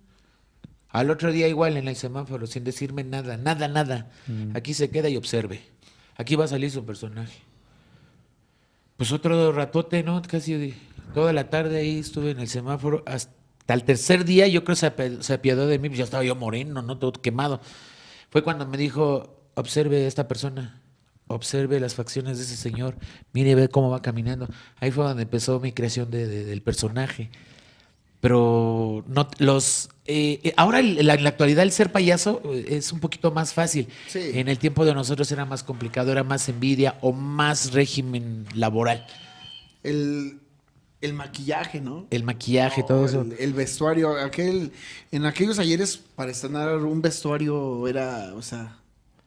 Al otro día igual en el semáforo, sin decirme nada, nada, nada. Aquí se queda y observe. Aquí va a salir su personaje. Pues otro ratote, ¿no? Casi toda la tarde ahí estuve en el semáforo. Hasta el tercer día yo creo que se, ape- se apiadó de mí. pues Ya estaba yo moreno, ¿no? Todo quemado. Fue cuando me dijo, observe a esta persona. Observe las facciones de ese señor. Mire, ve cómo va caminando. Ahí fue donde empezó mi creación de- de- del personaje pero no los eh, eh, ahora el- la- en la actualidad el ser payaso eh, es un poquito más fácil. Sí. En el tiempo de nosotros era más complicado, era más envidia o más régimen laboral. El, el maquillaje, ¿no? El maquillaje, todo No, eso. El, vestuario, aquel, en aquellos ayeres para estrenar un vestuario era, o sea,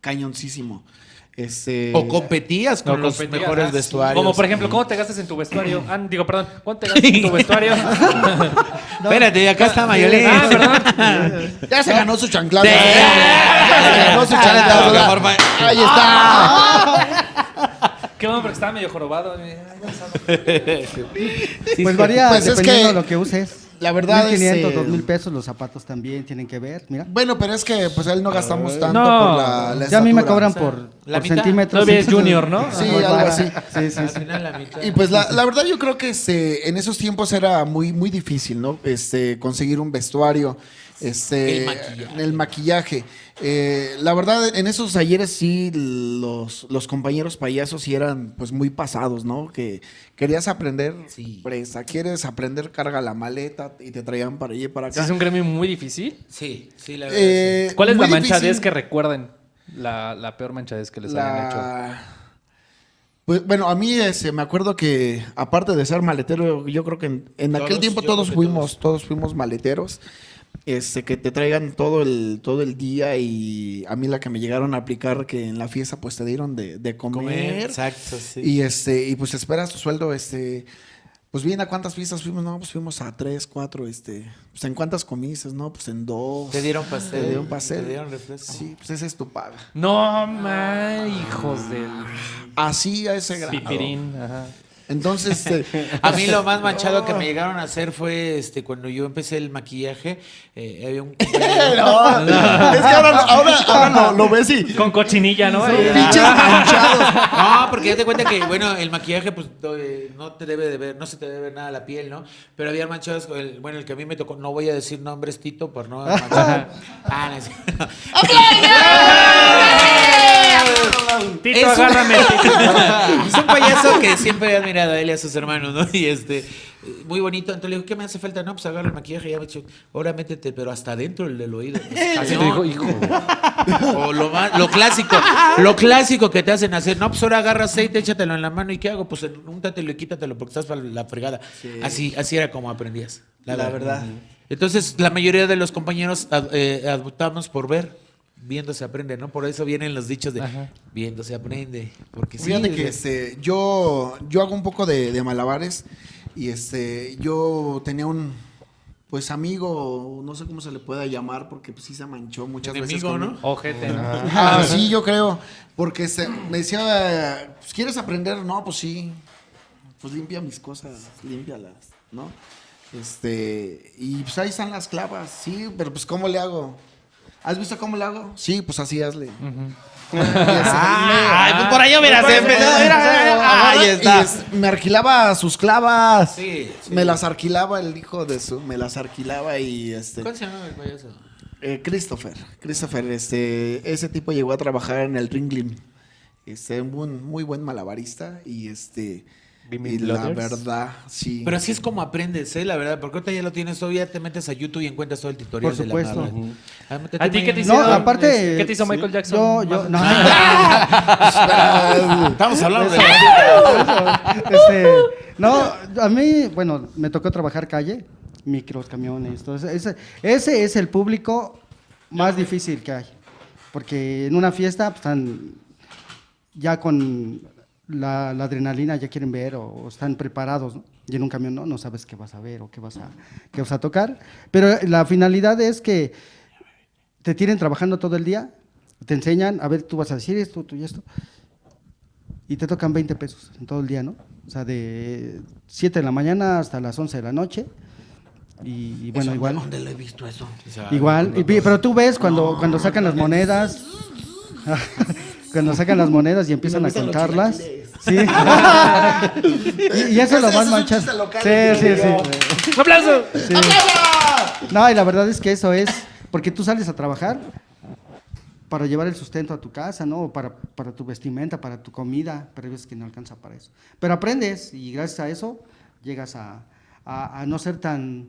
cañoncísimo. Este, O competías con No, los competías, mejores ah, vestuarios. Como por ejemplo, ¿cómo te gastas en tu vestuario? Ah, digo, perdón, ¿cuánto te gastas en tu vestuario? Espérate, acá está Mayolín. ah, perdón. ya se ganó su chanclazo. Sí. Ya se ganó su. Ah, fa- Ahí está. Qué bueno, porque estaba medio jorobado. Pues varía Pues es dependiendo que de lo que uses. la verdad 1500, es, eh, 2000 pesos, los zapatos también tienen que ver, mira. Bueno, pero es que pues a él no gastamos tanto No. por la, la Ya a mí me cobran o sea, por, la por mitad. centímetros. Todavía es junior, ¿no? Sí, algo así. Sí, sí, Al sí. final la mitad. Y pues la, la verdad yo creo que este, en esos tiempos era muy, muy difícil, ¿no? Este, conseguir un vestuario, este, El maquillaje. el maquillaje. Eh, la verdad, en esos talleres sí los, los compañeros payasos sí eran pues muy pasados, ¿no? Que querías aprender Sí. presa, quieres aprender, carga la maleta y te traían para allá y para acá. es un gremio muy difícil. Sí, sí, la verdad. Eh, ¿Cuál es la manchadez difícil. que recuerden? La, la peor manchadez que les hayan hecho. Pues, bueno, a mí ese, me acuerdo que aparte de ser maletero, yo creo que en, en aquel tiempo todos fuimos, todos. fuimos maleteros. Este, que te traigan todo el, todo el día y a mí la que me llegaron a aplicar que en la fiesta pues te dieron de, de comer. Comer, exacto, sí. Y este, y pues esperas tu sueldo, este, pues bien, ¿a cuántas fiestas fuimos? No, pues fuimos a tres, cuatro, este, pues en cuántas comiste, no, pues en dos. Te dieron pastel. Te dieron pastel. Te dieron refresco. Sí, pues esa es tu paga. No, ma, hijos del Así a ese grado. pipirín. Ajá. Entonces, este, A mí lo más manchado que me llegaron a hacer fue este cuando yo empecé el maquillaje. eh, había un no, es que ahora, ahora, ahora lo, lo ves y Con cochinilla, ¿no? Ahí. pinches manchados. No, porque ya te cuenta que, bueno, el maquillaje, pues, no, eh, no te debe de ver, no se te debe ver nada la piel, ¿no? Pero había manchados, con el- bueno, el que a mí me tocó, no voy a decir nombres, Tito, por no manchar. Ah, no es. Tito, Es un- agárrame. es un payaso que siempre he admirado a él y a sus hermanos, ¿no? Y este, muy bonito. Entonces le digo, ¿qué me hace falta? No, pues agarra el maquillaje. Ya me he dicho, ahora métete, pero hasta adentro el del oído. Así te dijo, hijo. O lo, más, lo clásico, lo clásico que te hacen hacer, no, pues ahora agarra aceite, échatelo en la mano y ¿qué hago? Pues úntatelo y quítatelo porque estás para la fregada. Así, así era como aprendías. La verdad. Entonces, la mayoría de los compañeros ad- eh, adoptamos por ver, viendo se aprende, ¿no? Por eso vienen los dichos de Ajá. viendo se aprende. Porque sí, Fíjate que este, yo, yo hago un poco de, de malabares y este, yo tenía un pues amigo, no sé cómo se le pueda llamar, porque pues sí se manchó muchas veces. Conmigo. ¿no? Ojete, ¿no? Ah, sí, yo creo. Porque se- me decía, pues, ¿quieres aprender? No, pues sí. Pues limpia mis cosas, límpialas, ¿no? Este, y pues ahí están las clavas, sí, pero pues ¿cómo le hago? ¿Has visto cómo le hago? Sí, pues así hazle. Y ese- Ay, pues por ahí me- empezado. Mira, mira, Ahí Y está. es- me alquilaba sus clavas. Sí, sí. Me las alquilaba el hijo de su, me las alquilaba y este ¿Cuál se llama el payaso? eh, Christopher, Christopher, este, ese tipo llegó a trabajar en el Ringling. Este, un buen- muy buen malabarista y este, y la verdad, sí. Pero así es como aprendes, ¿eh? La verdad, porque ahorita ya lo tienes todo, ya te metes a YouTube y encuentras todo el tutorial Por de supuesto. la madre. Ah, ¿A ti qué te Mayana. No, aparte. ¿Qué te hizo sí, Michael Jackson? Yo, yo, no. Estamos hablando de... Este, no, a mí, bueno, me tocó trabajar calle, micros, camiones, todo eso. Ese, ese es el público más difícil que hay. Porque en una fiesta pues, están ya con la, la adrenalina, ya quieren ver o, o están preparados. ¿no? Y en un camión no, no sabes qué vas a ver o qué vas a, qué vas a tocar. Pero la finalidad es que te tienen trabajando todo el día, te enseñan, a ver, tú vas a decir esto, tú y esto y te tocan 20 pesos en todo el día, ¿no? O sea, de 7 de la mañana hasta las 11 de la noche. Y, y bueno, igual. ¿Dónde lo he visto eso? Igual, y pero tú ves cuando, cuando sacan las monedas, cuando sacan las monedas y empiezan a contarlas. Sí. y, y eso es lo más es manchado. Sí, sí, sí. ¡Un aplauso! Sí. No, y la verdad es que eso es, porque tú sales a trabajar para llevar el sustento a tu casa, ¿no? O Para, para tu vestimenta, para tu comida, pero veces que no alcanza para eso. Pero aprendes y gracias a eso llegas a, a- a no ser tan,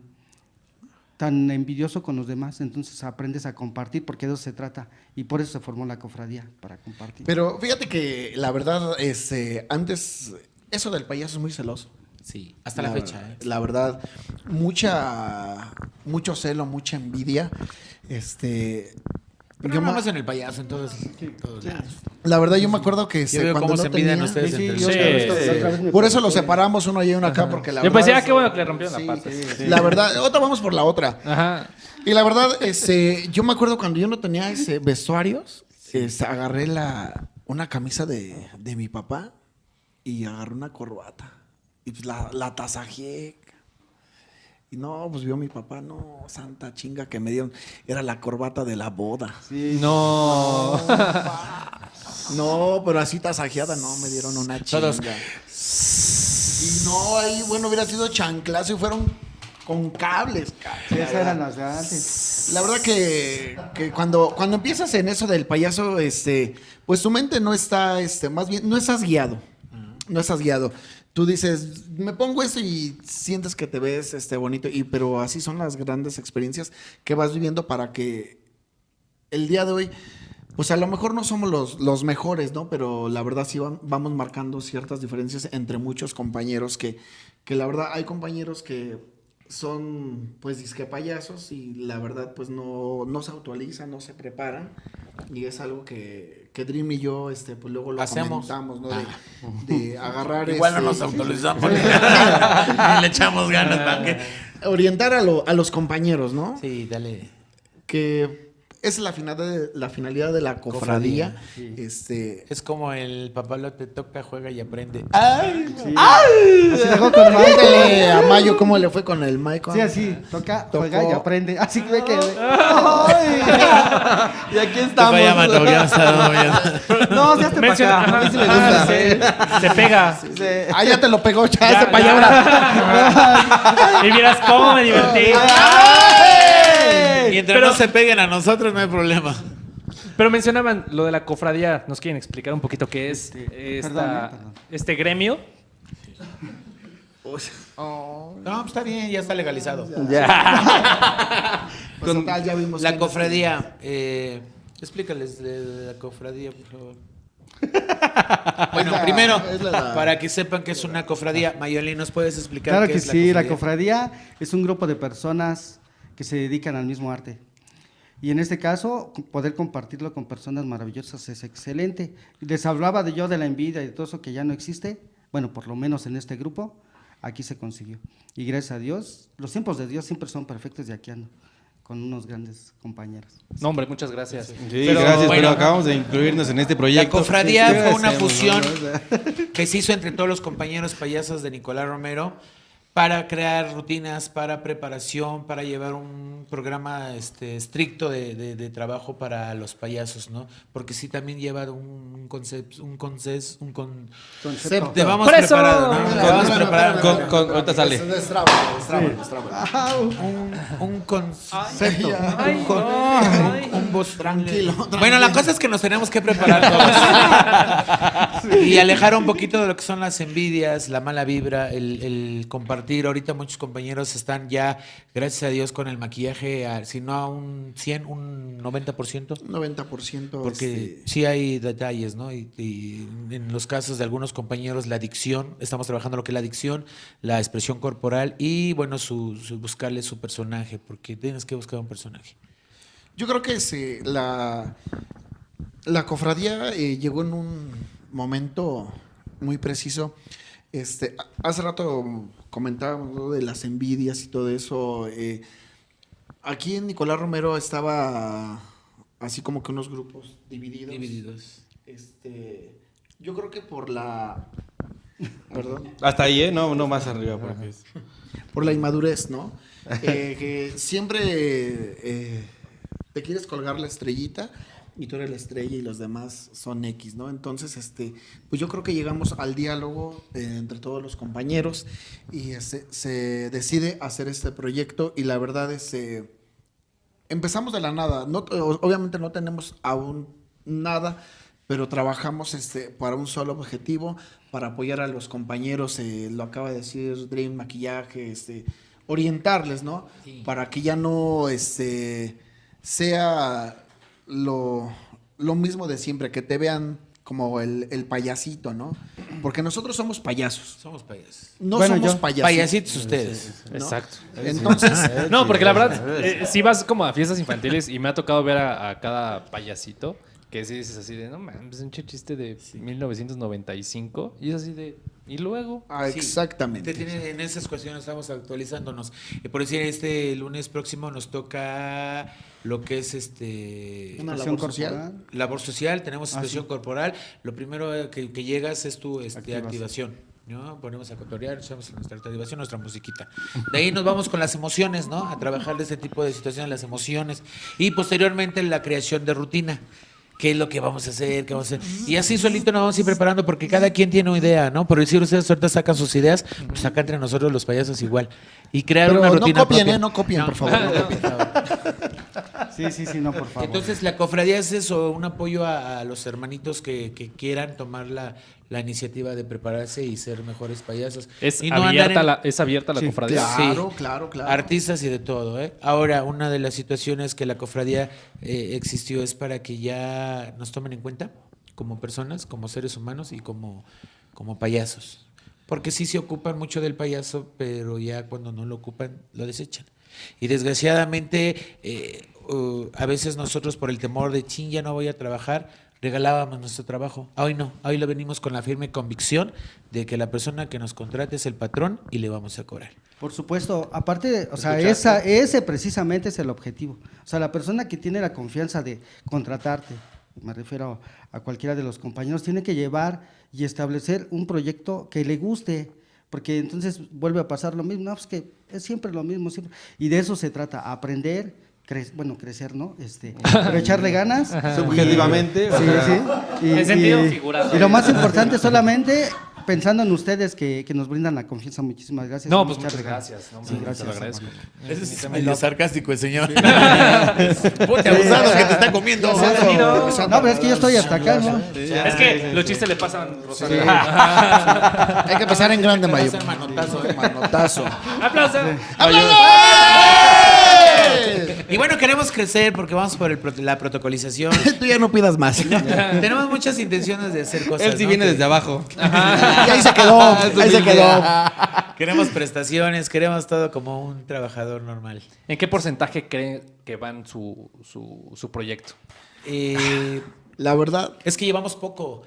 tan envidioso con los demás, entonces aprendes a compartir, porque de eso se trata. Y por eso se formó la cofradía, para compartir. Pero fíjate que la verdad, este, antes, eso del payaso es muy celoso. Sí, hasta la, fecha. ¿eh? La verdad, mucha, mucho celo, mucha envidia. Este, Pero yo no más en el payaso, en todos, todos lados. la verdad, yo me acuerdo que Yo este, veo cuando no se tenía- ustedes Sí, yo Sí, sí. Por eso lo preocupé. separamos uno y uno acá, porque la Yo verdad. pensé, ah, qué bueno que le rompieron sí, la pata. sí. La verdad, otra vamos por la otra. Ajá. Y la verdad, este, yo me acuerdo cuando yo no tenía ese vestuarios, este, agarré la, una camisa de, de mi papá y agarré una corbata. Y pues la, la tasajeé. Y no, pues vio mi papá, no, santa chinga que me dieron. Era la corbata de la boda. No. No, pero así tasajeada, no, me dieron una chinga. Todos. Y no, ahí, bueno, hubiera sido chanclazo y fueron con cables, cabrón. Sí, esas eran las de antes. La verdad que, que cuando, cuando empiezas en eso del payaso, este, pues tu mente no está, este, más bien, no estás guiado. No estás guiado. Tú dices, me pongo esto y sientes que te ves este, bonito. Y, pero así son las grandes experiencias que vas viviendo para que el día de hoy, pues a lo mejor no somos los, los mejores, ¿no? Pero la verdad sí vamos marcando ciertas diferencias entre muchos compañeros que, que la verdad hay compañeros que son pues disque payasos y la verdad pues no, no se actualizan, no se preparan y es algo que, que Dream y yo este pues luego lo Hacemos. comentamos, ¿no? De, de agarrar Igual no este, nos autorizamos. Ni le echamos ganas, ¿para qué? orientar a, lo- a los compañeros, ¿no? Sí, dale. Que esa es la finalidad de, la finalidad de la cofradía. Este, Es como el papá lo te toca, juega y aprende. Así dejó con a Mayo cómo le fue con el Michael. Sí, así, toca, Tocó. juega y aprende. Así que ve que. Y aquí estamos. vaya, Mato, ya está, ya. No, ya te Menciona- para acá. A mí sí me gusta. Ah, se, se pega. Ah, ya te lo pegó, ya, Ya, allá. Y vieras cómo me divertí. Mientras Pero- no se peguen a nosotros, no hay problema. Pero mencionaban lo de la cofradía. ¿Nos quieren explicar un poquito qué es esta- perdón, eh, perdón. este gremio? No, pues está bien, ya está legalizado. Pues, total, ya vimos La cofradía, eh, explícales de, la cofradía, por favor. Bueno, la- primero, la- para que sepan que es una cofradía, Mayolín, ¿nos puedes explicar Claro qué que es sí, la cofradía es un grupo de personas que se dedican al mismo arte. Y en este caso, poder compartirlo con personas maravillosas es excelente. Les hablaba de yo de la envidia y de todo eso que ya no existe. Bueno, por lo menos en este grupo, aquí se consiguió. Y gracias a Dios, los tiempos de Dios siempre son perfectos y aquí ando, con unos grandes compañeros. No, hombre, muchas gracias. Sí, Pero, gracias, bueno. pero acabamos de incluirnos en este proyecto. La cofradía ¿Qué fue una fusión no? que se hizo entre todos los compañeros payasos de Nicolás Romero para crear rutinas, para preparación, para llevar un programa este, estricto de, de- de trabajo para los payasos, ¿no? Porque sí también lleva un concepto, un concepto, un con... Concepto. Te vamos ¡Por eso! preparado, ¿no? Te vamos preparado. con- ahorita sale. Un, concepto. Ay, un, ay. un voz Tranquilo, Bueno, la cosa es que nos tenemos que preparar todos. y alejar un poquito de lo que son las envidias, la mala vibra, el, el compartir. Ahorita muchos compañeros están ya, gracias a Dios, con el maquillaje, a- si no a un 100, un 90%. Un 90%. Porque este, sí hay detalles, ¿no? Y, y en los casos de algunos compañeros, la adicción, estamos trabajando lo que es la adicción, la expresión corporal y, bueno, su, su- buscarle su personaje, porque tienes que buscar un personaje. Yo creo que sí, la, la cofradía eh, llegó en un momento muy preciso. Este, hace rato comentábamos ¿no? de las envidias y todo eso. eh, aquí en Nicolás Romero estaba así como que unos grupos divididos. Divididos. Este, yo creo que por la, perdón, Hasta ahí, ¿eh? No, no más arriba. Porque... por la inmadurez, ¿no? Eh, que siempre eh, te quieres colgar la estrellita y tú eres la estrella y los demás son X, ¿no? Entonces, este, pues yo creo que llegamos al diálogo eh, entre todos los compañeros y este, se decide hacer este proyecto y la verdad es, eh, empezamos de la nada, no, obviamente no tenemos aún nada, pero trabajamos este, para un solo objetivo, para apoyar a los compañeros, eh, lo acaba de decir Dream, maquillaje, este, orientarles, ¿no? Para que ya no este, sea lo, lo mismo de siempre, que te vean como el, el payasito, ¿no? Porque nosotros somos payasos, Somos payasos. no Bueno, somos yo- payasitos. Payasitos ustedes. ¿no? Exacto. Entonces, No, porque la verdad, eh, si vas como a fiestas infantiles y me ha tocado ver a, a cada payasito que sí dices así de, no mames, es un chiste de 1995 y es así de, ¿y luego? ah, Sí. exactamente. Te tiene- en esas cuestiones estamos actualizándonos. Y por decir, este lunes próximo nos toca lo que es este Una labor social. corporal. labor social, tenemos Ah, expresión sí. corporal. Lo primero eh, que, que llegas es tu este, Activación. activación. ¿no? Ponemos a cotorear, echamos nuestra activación, nuestra musiquita. De ahí nos vamos con las emociones, ¿no? A trabajar de este tipo de situaciones, las emociones. Y posteriormente la creación de rutina. ¿Qué es lo que vamos a hacer? ¿Qué vamos a hacer? Y así solito nos vamos a ir preparando porque cada quien tiene una idea, ¿no? Por decir, ustedes ahorita sacan sus ideas, pues acá entre nosotros los payasos igual. Y crear Pero una no rutina copien, propia. ¿eh? No copien, por favor, no copien. Sí, sí, sí, no, por favor. Entonces, la cofradía es eso, un apoyo a, a los hermanitos que, que quieran tomar la, la iniciativa de prepararse y ser mejores payasos. Es, Y no andar abierta, en- la, es abierta la Sí, cofradía. Claro, Sí. claro, claro. Artistas y de todo, ¿eh? Ahora, una de las situaciones que la cofradía eh, existió es para que ya nos tomen en cuenta como personas, como seres humanos y como, como payasos. Porque sí se ocupan mucho del payaso, pero ya cuando no lo ocupan, lo desechan. Y desgraciadamente, eh, uh, a veces nosotros por el temor de, chin, ya no voy a trabajar, regalábamos nuestro trabajo. Hoy no, hoy lo venimos con la firme convicción de que la persona que nos contrate es el patrón y le vamos a cobrar. Por supuesto, aparte, o sea, esa, ese precisamente es el objetivo. O sea, la persona que tiene la confianza de contratarte, me refiero a cualquiera de los compañeros, tiene que llevar y establecer un proyecto que le guste, porque entonces vuelve a pasar lo mismo, no, pues que es siempre lo mismo, siempre. Y de eso se trata, aprender, cre- bueno, crecer, ¿no? Este, pero echarle ganas. Subjetivamente, sí, sí. Y, En sentido y- figurado. Y lo más importante, solamente pensando en ustedes que, que nos brindan la confianza, muchísimas gracias. No, y pues muchas gracias. No, Sí, gracias. Te lo agradezco. Es medio sarcástico el señor. Ponte abusado que te está comiendo. No, pero es que yo estoy hasta acá, ¿no? Es que los chistes le pasan Rosario. Hay que empezar en grande, Mayo. hacer manotazo, ¿eh? Manotazo. Y bueno, queremos crecer porque vamos por el la protocolización. Tú ya no pidas más. Tenemos muchas intenciones de hacer cosas. Él sí ¿no? viene Que- desde abajo. Y ahí se quedó. Ahí se quedó. Queremos prestaciones, queremos todo como un trabajador normal. ¿En qué porcentaje creen que van su, su, su proyecto? Eh, La verdad, es que llevamos poco.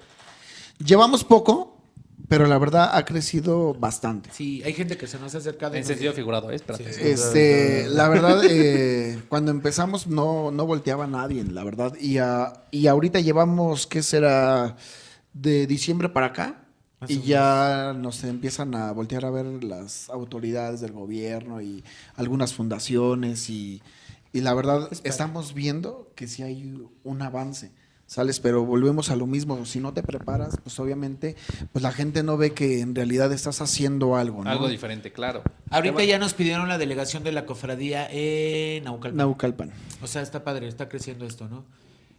llevamos poco, pero la verdad ha crecido bastante. Sí, hay gente que se nos ha acercado. y En sentido figurado, ¿eh? Espérate. Sí. Este, la verdad, eh, cuando empezamos no, no volteaba nadie, la verdad. Y, ah, y ahorita llevamos, ¿qué será? De diciembre para acá. Más Y ya nos empiezan a voltear a ver las autoridades del gobierno y algunas fundaciones. Y, y la verdad, estamos viendo que sí hay un avance. ¿Sales? Pero volvemos a lo mismo. Si no te preparas, pues obviamente, pues la gente no ve que en realidad estás haciendo algo, ¿no? Algo diferente, claro. Ahorita ya nos pidieron la delegación de la cofradía en Naucalpan. Naucalpan. O sea, está padre, está creciendo esto, ¿no?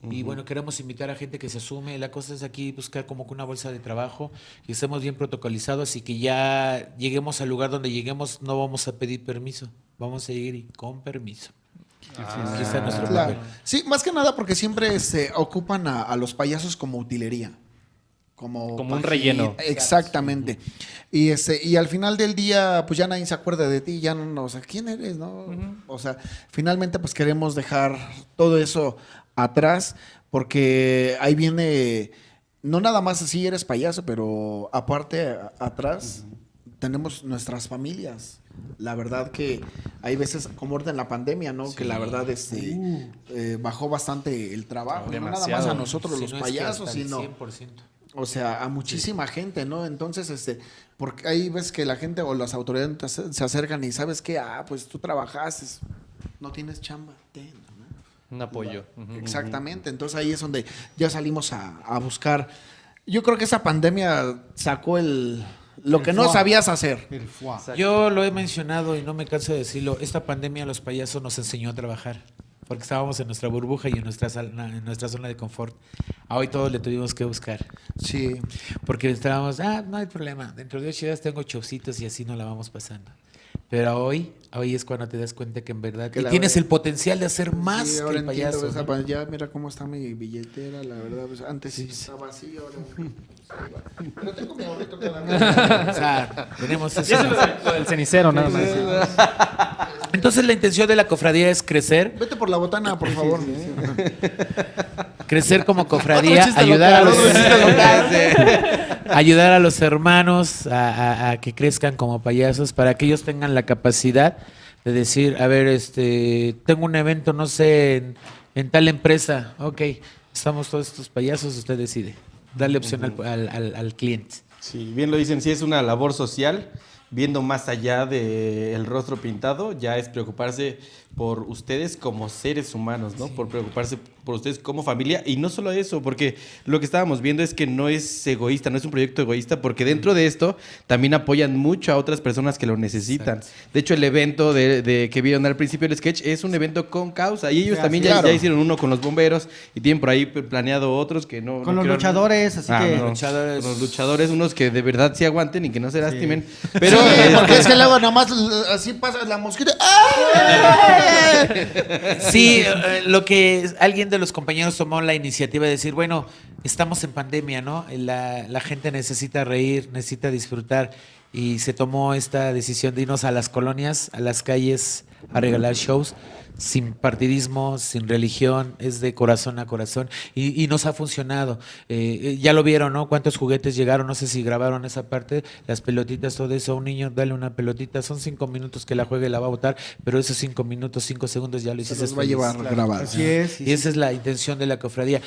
Y bueno, queremos invitar a gente que se sume. La cosa es aquí buscar como que una bolsa de trabajo y estemos bien protocolizados y que ya lleguemos al lugar donde lleguemos, no vamos a pedir permiso. Vamos a ir y con permiso. Aquí está nuestro Claro. papel. Sí, más que nada porque siempre se ocupan a, a los payasos como utilería. Como, Como un relleno. Exactamente. Y este, y al final del día, pues ya nadie se acuerda de ti, ya no, o sea, ¿quién eres? no? O sea, finalmente pues queremos dejar todo eso atrás, porque ahí viene, no nada más así eres payaso, pero aparte a- atrás tenemos nuestras familias. La verdad que hay veces, como ahorita en la pandemia, ¿no? Que la verdad este, eh, bajó bastante el trabajo. No nada más a nosotros Si los no es que payasos, sino... 100%. O sea, a muchísima gente, ¿no? Entonces, este, porque ahí ves que la gente o las autoridades se acercan y sabes que, ah, pues tú trabajaste, no tienes chamba, ten, ¿no? Un apoyo. Exactamente. Entonces ahí es donde ya salimos a, a buscar. Yo creo que esa pandemia sacó el lo El que no sabías hacer. El. Yo lo he mencionado y no me canso de decirlo. Esta pandemia a los payasos nos enseñó a trabajar. Porque estábamos en nuestra burbuja y en nuestra, sal- en nuestra zona de confort. A hoy todos le tuvimos que buscar. Sí. Porque estábamos, ah, no hay problema. Dentro de ocho días tengo chocitos y así nos la vamos pasando. Pero hoy, hoy es cuando te das cuenta que en verdad Que y tienes verdad- el potencial de hacer más Sí, que el payaso. Ya mira cómo está mi billetera, la verdad. pues, antes sí estaba así, ahora. Pero tengo mi ahorrito todavía. O sea, tenemos eso. eso es lo del- lo del cenicero, nada más. Entonces la intención de la cofradía es crecer, Vete por la botana, por favor. crecer como cofradía, ayudar a los ayudar a los hermanos a, a- a que crezcan como payasos para que ellos tengan la capacidad de decir, a ver, este, tengo un evento, no sé, en, en tal empresa, ok, estamos todos estos payasos, usted decide, darle opción al, al- al- al cliente. Sí, bien lo dicen, sí es una labor social, viendo más allá del rostro pintado, ya es preocuparse por ustedes como seres humanos, ¿no? Por preocuparse por ustedes como familia y no solo eso, porque lo que estábamos viendo es que no es egoísta, no es un proyecto egoísta, porque dentro de esto también apoyan mucho a otras personas que lo necesitan. Exacto. De hecho, el evento de, de que vieron al principio del sketch es un evento con causa y ellos Sí, también ya, es. ya hicieron uno con los bomberos y tienen por ahí planeado otros que no... Con no los luchadores, así Ah, que. no. Luchadores. Con los luchadores, unos que de verdad sí aguanten y que no se lastimen. Pero Sí, este, porque es que luego nada más así pasa la mosquita. ¡Ay! Sí, eh, lo que alguien de los compañeros tomó la iniciativa de decir, bueno, estamos en pandemia, ¿no? La, la gente necesita reír, necesita disfrutar y se tomó esta decisión de irnos a las colonias, a las calles, a regalar shows sin partidismo, sin religión, es de corazón a corazón y, y nos ha funcionado. Eh, eh, ya lo vieron, ¿no? Cuántos juguetes llegaron, no sé si grabaron esa parte, las pelotitas, todo eso. A un niño, dale una pelotita, son cinco minutos que la juegue y la va a botar, pero esos cinco minutos, cinco segundos ya lo Se hiciste. los va a llevar grabado. Así es. sí, Y esa es la intención de la cofradía.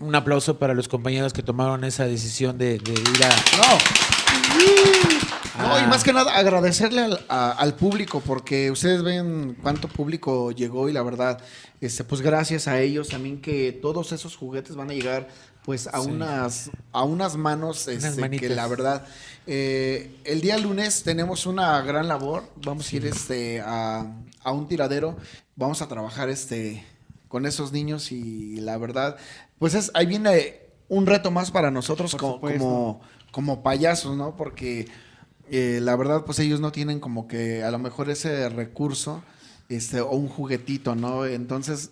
Un aplauso para los compañeros que tomaron esa decisión de, de ir a... No, y más que nada agradecerle al, a- al público porque ustedes ven cuánto público llegó y la verdad, este, pues gracias a ellos también que todos esos juguetes van a llegar pues a unas a unas manos este, que la verdad eh, el día lunes tenemos una gran labor vamos a ir este a, a un tiradero vamos a trabajar este con esos niños y la verdad pues es ahí viene un reto más para nosotros como como payasos no porque eh, la verdad, pues ellos no tienen como que a lo mejor ese recurso este, o un juguetito, ¿no? Entonces,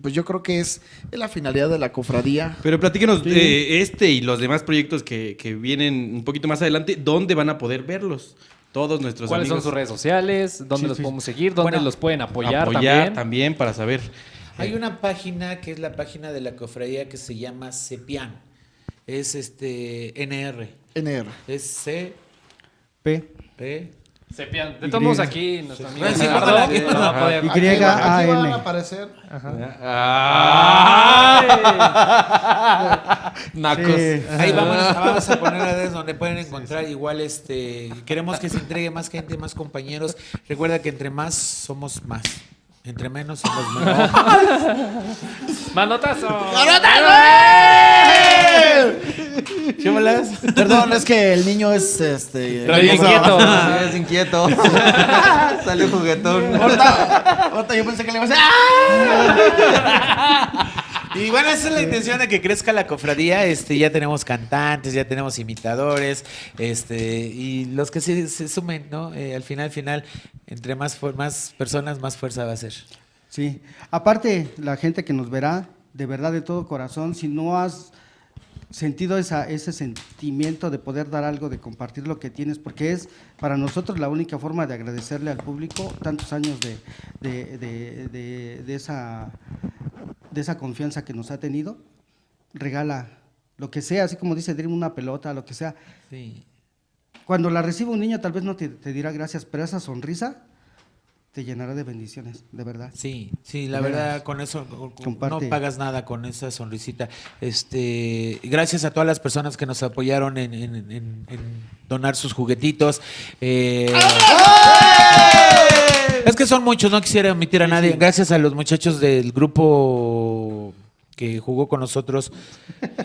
pues yo creo que es, es la finalidad de la cofradía. Pero platíquenos, eh, este y los demás proyectos que, que vienen un poquito más adelante, ¿dónde van a poder verlos? Todos nuestros ¿Cuáles son sus redes sociales? ¿Dónde Sí, los sí. podemos seguir? ¿Dónde Bueno, los pueden apoyar, Apoyar también? para saber. Hay una página que es la página de la cofradía que se llama Cepian. Es este NR. NR. Es C P. P Sepian. De todos modos aquí, nuestro amigo Sí, lo va a poder- Y. Aquí, va- aquí A-N. van a aparecer. Nacos. Sí. Ahí vamos, vamos a poner redes donde pueden encontrar igual este queremos que se entregue más gente, más compañeros. Recuerda que entre más somos más. Entre menos somos menos. ¡Manotazo! ¿Qué bolas? Perdón, es que el niño es este. Pero bien quieto. Es inquieto. Salió juguetón. Ahorita, yo pensé que le iba a decir. Y bueno, esa es la intención de que crezca la cofradía. Este, ya tenemos cantantes, ya tenemos imitadores, este, y los que se, se sumen, ¿no? Eh, al final, al final, entre más, más personas, más fuerza va a ser. Sí. Aparte, la gente que nos verá, de verdad, de todo corazón, si no has sentido esa, ese sentimiento de poder dar algo, de compartir lo que tienes, porque es para nosotros la única forma de agradecerle al público tantos años de, de, de- de- esa, de esa confianza que nos ha tenido. Regala lo que sea, así como dice Dream, una pelota, lo que sea. Sí. Cuando la recibe un niño, tal vez no te, te dirá gracias, pero esa sonrisa te llenará de bendiciones, de verdad. Sí, sí, la verdad, con eso Comparte. no pagas nada con esa sonrisita. Este, gracias a todas las personas que nos apoyaron en, en- en- en donar sus juguetitos. Eh, Es que son muchos, no quisiera omitir a nadie. Gracias a los muchachos del grupo que jugó con nosotros,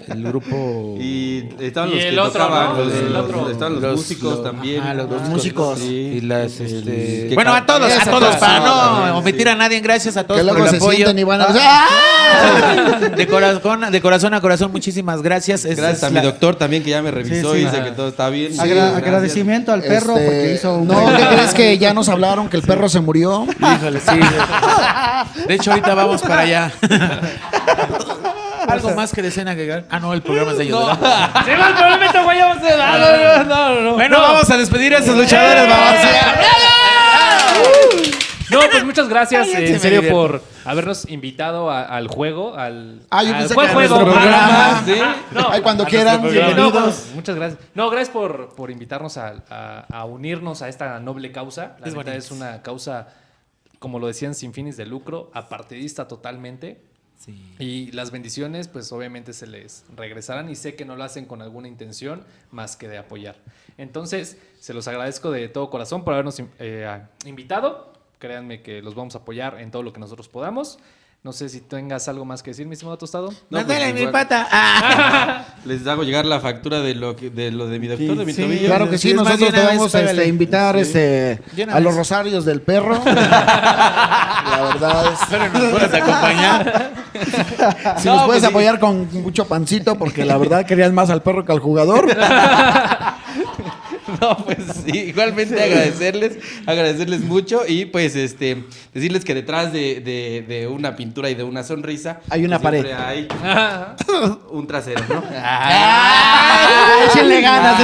el grupo Y estaban Y los el que otro, tocaban, ¿no? los, El los- otro. estaban los, Los- músicos también. ajá, los dos músicos. Sí. y las este, bueno a todos, a todos para no también, omitir sí. a nadie, gracias a todos Que por luego el se apoyo. y van a. ¡Ah! De corazón, de corazón a corazón, muchísimas gracias. Gracias es a mi la- doctor también que ya me revisó Sí, y sí. dice Ajá. que todo está bien. Agra- gracias. agradecimiento al perro Este, porque hizo un No, ¿qué crees que ya nos hablaron que el perro se murió? Híjole, sí. De hecho, ahorita vamos para allá. ¿Algo más que deseen agregar? Ah, no, el programa es de ellos, ¿verdad? ¡Se va el problema, güey! ¡Vamos a no, no, no, no. Bueno, vamos a despedir a esos luchadores. Vamos. No, pues muchas gracias Ay, eh, en serio por habernos invitado a- al juego, al, Ah, yo al- pensé ¿cuál que a juego? nuestro programa. Ah, Sí. no, Ay, cuando quieran, bienvenidos. No, pues, muchas gracias. No, gracias por, por invitarnos a, a- a unirnos a esta noble causa. La Es es una causa, como lo decían, sin fines de lucro, apartidista totalmente. Y las bendiciones, pues obviamente se les regresarán y sé que no lo hacen con alguna intención más que de apoyar. Entonces, se los agradezco de todo corazón por habernos eh, invitado. Créanme que los vamos a apoyar en todo lo que nosotros podamos. No sé si tengas algo más que decir, mi estimado Tostado. No, Mándale pues, mi pata. Ah. Les hago llegar la factura de lo, que, de, lo de mi doctor, Sí, de mi sí, tobillo. Claro que sí, nosotros te vamos a este, invitar este, a los rosarios del perro. La verdad es. Pero nos puedes acompañar. Si No, nos puedes pues sí. apoyar con mucho pancito, porque la verdad querían más al perro que al jugador. No, pues sí, igualmente agradecerles, agradecerles mucho y pues este decirles que detrás de, de- de una pintura y de una sonrisa Hay una siempre pared. hay un trasero, ¿no? ¡Ah! Échenle ganas,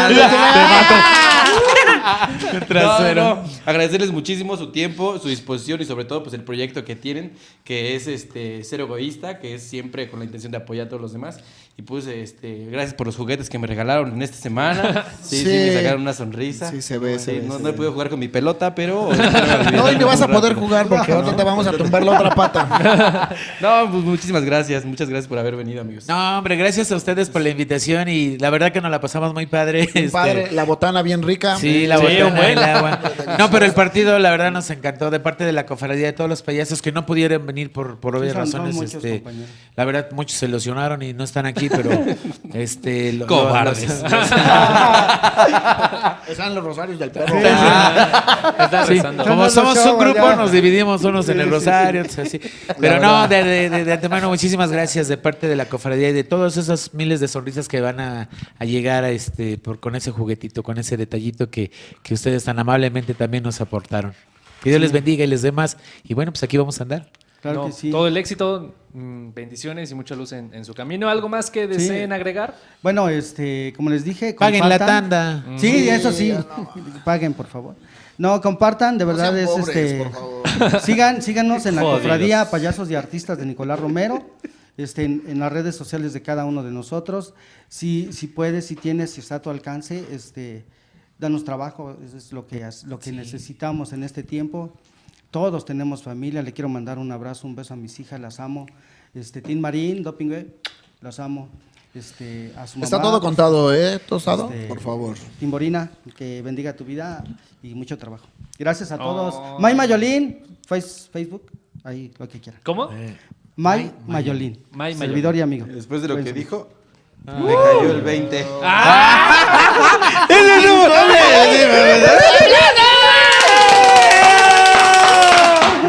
No, no. Agradecerles muchísimo su tiempo, su disposición y sobre todo pues el proyecto que tienen, que es este ser egoísta, que es siempre con la intención de apoyar a todos los demás. Y pues este, gracias por los juguetes que me regalaron en esta semana. Sí, sí, Sí. me sacaron una sonrisa. Sí, se ve, se ve, no, se no he podido jugar con mi pelota, pero. No, y no vas a poder jugar porque ahora te vamos a tumbar la otra pata. No, pues muchísimas gracias. Muchas gracias por haber venido, amigos. No, hombre, gracias a ustedes por la invitación y la verdad que nos la pasamos muy padre. este, Padre, la botana bien rica. Sí, la Sí, botana, un buen. el agua. No, pero el partido, la verdad, nos encantó. De parte de la cofradía de todos los payasos que no pudieron venir por, por obvias razones. este, la verdad, muchos se ilusionaron y no están aquí, pero. este, lo- lo- Cobardes. Están los rosarios del perro. Está Sí, rezando. como Son somos un grupo, nos dividimos unos en el rosario, así. Pero no, de, de- de- de antemano, muchísimas gracias de parte de la cofradía y de todos esos miles de sonrisas que van a, a llegar a este, por, con ese juguetito, con ese detallito que, que ustedes tan amablemente también nos aportaron. Que Dios les bendiga y les dé más. Y bueno, pues aquí vamos a andar. Claro No, que sí. Todo el éxito, mm, bendiciones y mucha luz en, en su camino. ¿Algo más que deseen agregar? Bueno, este, como les dije, Paguen la compartan. tanda. Sí, eso sí. Paguen, por favor. No, compartan, de verdad sean es pobres, este. por favor. Sigan, síganos en la Jodidos. cofradía Payasos y Artistas de Nicolás Romero. Este, en, en las redes sociales de cada uno de nosotros. Si, si puedes, si tienes, si está a tu alcance, este, danos trabajo, eso es lo que, lo que necesitamos en este tiempo. Todos tenemos familia, le quiero mandar un abrazo, un beso a mis hijas, las amo. Este, Tim Marín, Doping, las amo. Este, a su mamá. Está todo contado, ¿eh? Tostado. Este, Por favor. Timborina, que bendiga tu vida y mucho trabajo. Gracias a todos. Oh. May Mayolín, face- Facebook, ahí lo que quieran. ¿Cómo? May Mayolín, May Mayolín. servidor y amigo. Después de lo que dijo, me cayó el 20.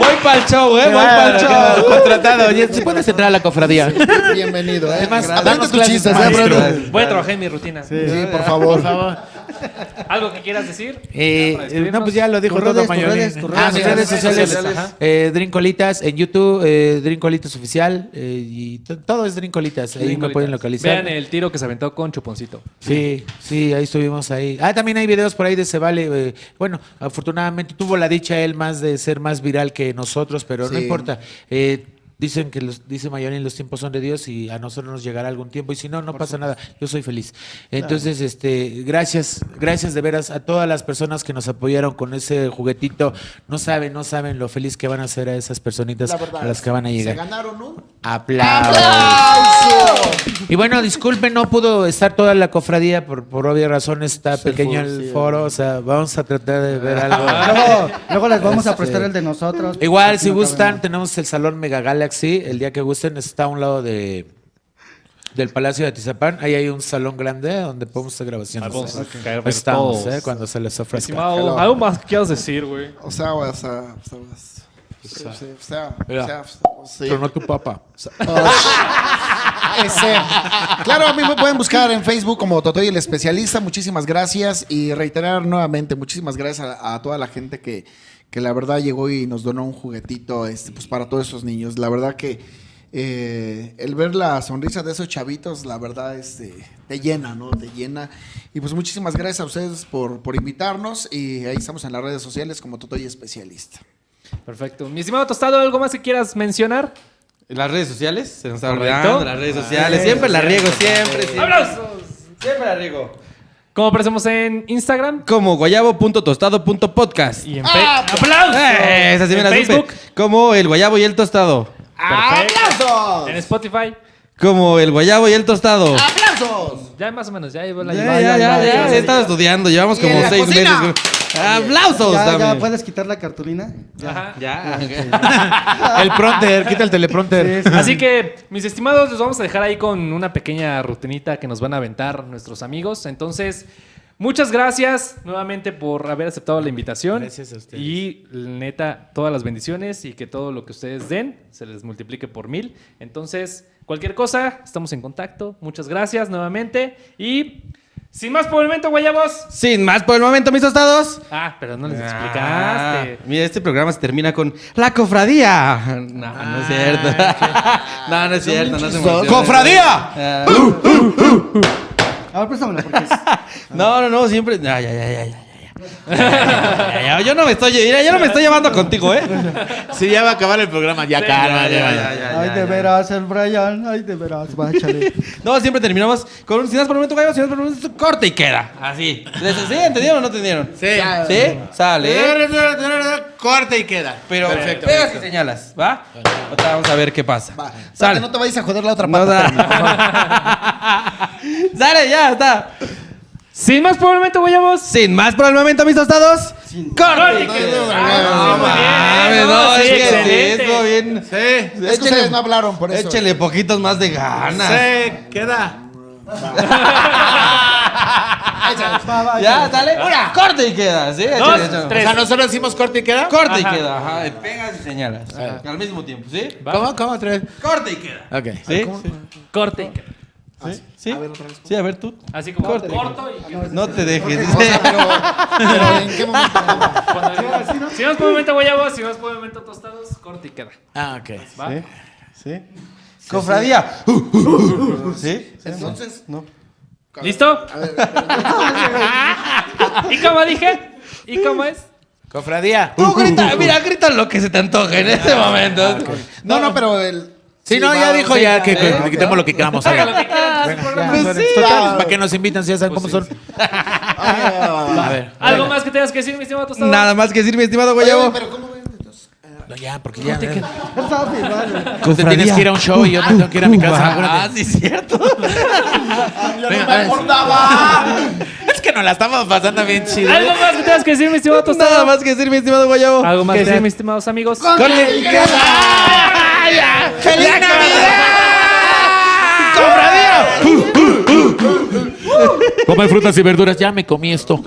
Voy para el show, ¿eh? Voy para el show. Contratado. Oye, ¿se puedes entrar a la cofradía? Bienvenido, ¿eh? Además, Aprende damos tus chistes, ¿eh? Voy a trabajar en mi rutina. Sí, por favor. Por favor. ¿Algo que quieras decir? Eh, eh, no, pues ya lo dijo todo redes, tus redes, Ah, mis sociales. redes sociales. Sociales, Eh, Drincolitas en YouTube, eh, Drincolitas Oficial, eh, y to- todo es Drincolitas. Ahí me pueden localizar. Vean el tiro que se aventó con Chuponcito. Sí, sí, ahí estuvimos ahí. Ah, también hay videos por ahí de Se Vale. eh, bueno, afortunadamente tuvo la dicha él más de ser más viral que nosotros, pero no importa. Eh, dicen que los, dice Mayolín, los tiempos son de Dios y a nosotros nos llegará algún tiempo. Y si no, no pasa nada. Yo soy feliz. Entonces, este, gracias, gracias de veras a todas las personas que nos apoyaron con ese juguetito. No saben, no saben lo feliz que van a ser a esas personitas La verdad. a las que van a Se llegar. ganaron un ¡Aplausos! Y bueno, disculpen, no pudo estar toda la cofradía por, por obvias razones, está pequeño foro, el sí, foro, o sea, vamos a tratar de ver algo. Luego, luego les vamos a Este, prestar el de nosotros. Igual, si no gustan, cabemos. tenemos el Salón Mega Galaxy, el día que gusten, está a un lado de del Palacio de Atizapán, ahí hay un salón grande donde podemos hacer grabaciones. Vamos a Ahí caer ver Estamos, todos. eh, cuando se les ofrezca. Estimado, Hello. ¿algo más que quieras decir, güey? O sea, güey, o sea, o sea, o sea, o sea, o sea, Mira. o sea, sí. Pero no tu papá. Ese. Claro, a mí me pueden buscar en Facebook como Totoy el especialista. Muchísimas gracias y reiterar nuevamente, muchísimas gracias a, a toda la gente que, que la verdad llegó y nos donó un juguetito este, pues para todos esos niños. La verdad que eh, el ver la sonrisa de esos chavitos, la verdad este, te llena, ¿no? Te llena. Y pues muchísimas gracias a ustedes por, por invitarnos y ahí estamos en las redes sociales como Totoy especialista. Perfecto. Mi estimado Tostado, ¿algo más que quieras mencionar? Las redes sociales, se nos está olvidando. Las redes sociales, siempre la riego, siempre, siempre. ¡Aplausos! Siempre la riego. ¿Cómo aparecemos en Instagram? Como guayabo.tostado.podcast. Y en Facebook. ¡Aplausos! Eh, esa sí me en la supe. Facebook. Como el guayabo y el tostado. Perfecto. En Spotify. Como el guayabo y el tostado. Ya más o menos, ya llevo la Ya, ya, ya, ya, ya. He estado estudiando, llevamos como en la seis cocina. meses. ¡Aplausos! ¿Ya, ya también. puedes quitar la cartulina? Ajá. Ya. El pronter, quita el teleprompter. Así que, mis estimados, los vamos a dejar ahí con una pequeña rutinita que nos van a aventar nuestros amigos. Entonces, muchas gracias nuevamente por haber aceptado la invitación. Gracias a ustedes. Y neta, todas las bendiciones y que todo lo que ustedes den se les multiplique por mil. Entonces, cualquier cosa, estamos en contacto. Muchas gracias nuevamente y Sin más por el momento, guayabos. Sin más por el momento, mis tostados. Ah, pero no les Ah, explicaste. mira, este programa se termina con la cofradía. No, no es cierto. no, no es cierto. No se emocionen. ¡Cofradía! Ah, A ver, préstamelo porque es... no, no, no, siempre. Ya, ya. Ya, ya, ya, Yo no me estoy, mira, yo no me estoy llevando contigo, ¿eh? Sí, ya va a acabar el programa. Ya, calma, ya, ya. Ay, de veras, el Brian. Ay, de veras, va, échale. No, siempre terminamos con un sin más por el momento, gallo, más por momento, corte y queda. Así. ¿Sí? ¿Entendieron o no entendieron? Sí. ¿Sí? Sale. Corte y queda. Pero Perfecto. pegas y señalas, ¿va? Vamos a ver qué pasa. Va. Sale. No te vayas a joder la otra No pata. da. Sale, ya está. Sin más por el momento, guayabos. Sin más por el momento, mis tostados. Corte y ¡Corte! queda. Ah, Ah, bien, mames, no, es que eso, bien. Sí. Es que ustedes no hablaron por eso. Échele poquitos más de ganas. Sí, queda. Ya, dale. Corte y queda, ¿sí? Dos, échale. O tres. sea, nosotros decimos corte y queda. Corte y queda, ajá. y Pegas y señalas. Al mismo tiempo, ¿sí? ¿Cómo? ¿Cómo? Otra vez. Corte y queda. Ok. ¿Sí? Corte y queda. ¿Sí? ¿Sí? A ver, otra vez. Sí, a ver tú. Así como corto y queda. No te dejes. O sea, pero, pero ¿en qué momento? Sin más por el momento, guayabos. Sin más por el momento, tostados. Corte y queda. Ah, ok. ¿Va? ¿Sí? ¿Sí? Cofradía. ¿Sí? Entonces, No. ¿Listo? ¿Y cómo dije? ¿Y cómo es? Cofradía. Tú grita, mira, grita lo que se te antoje en este momento. no, no, pero el. Sí, no, ya dijo ya que, que ¿eh? quitemos lo que queramos. Haga lo que quieran. Pues ¿Para qué nos invitan si ya saben cómo son? ah. A ver. ¿Algo más que tengas que decir, mi estimado tostado? Nada más que decir, mi estimado Guayabo. pero ¿cómo ven? Entonces, No, ya, porque ya. Te tienes que ir a un show y yo me tengo que ir a mi casa. Ah, sí, cierto. Venga, pues. Es que nos la estamos pasando bien chido. ¿Algo más que tengas que decir, mi estimado tostado? Nada más que decir, mi estimado Guayabo. ¿Algo más que Que decir, mis estimados amigos? Corte queda. ¡Feliz Navidad! ¡Cofradía! Come frutas y verduras. Ya me comí esto.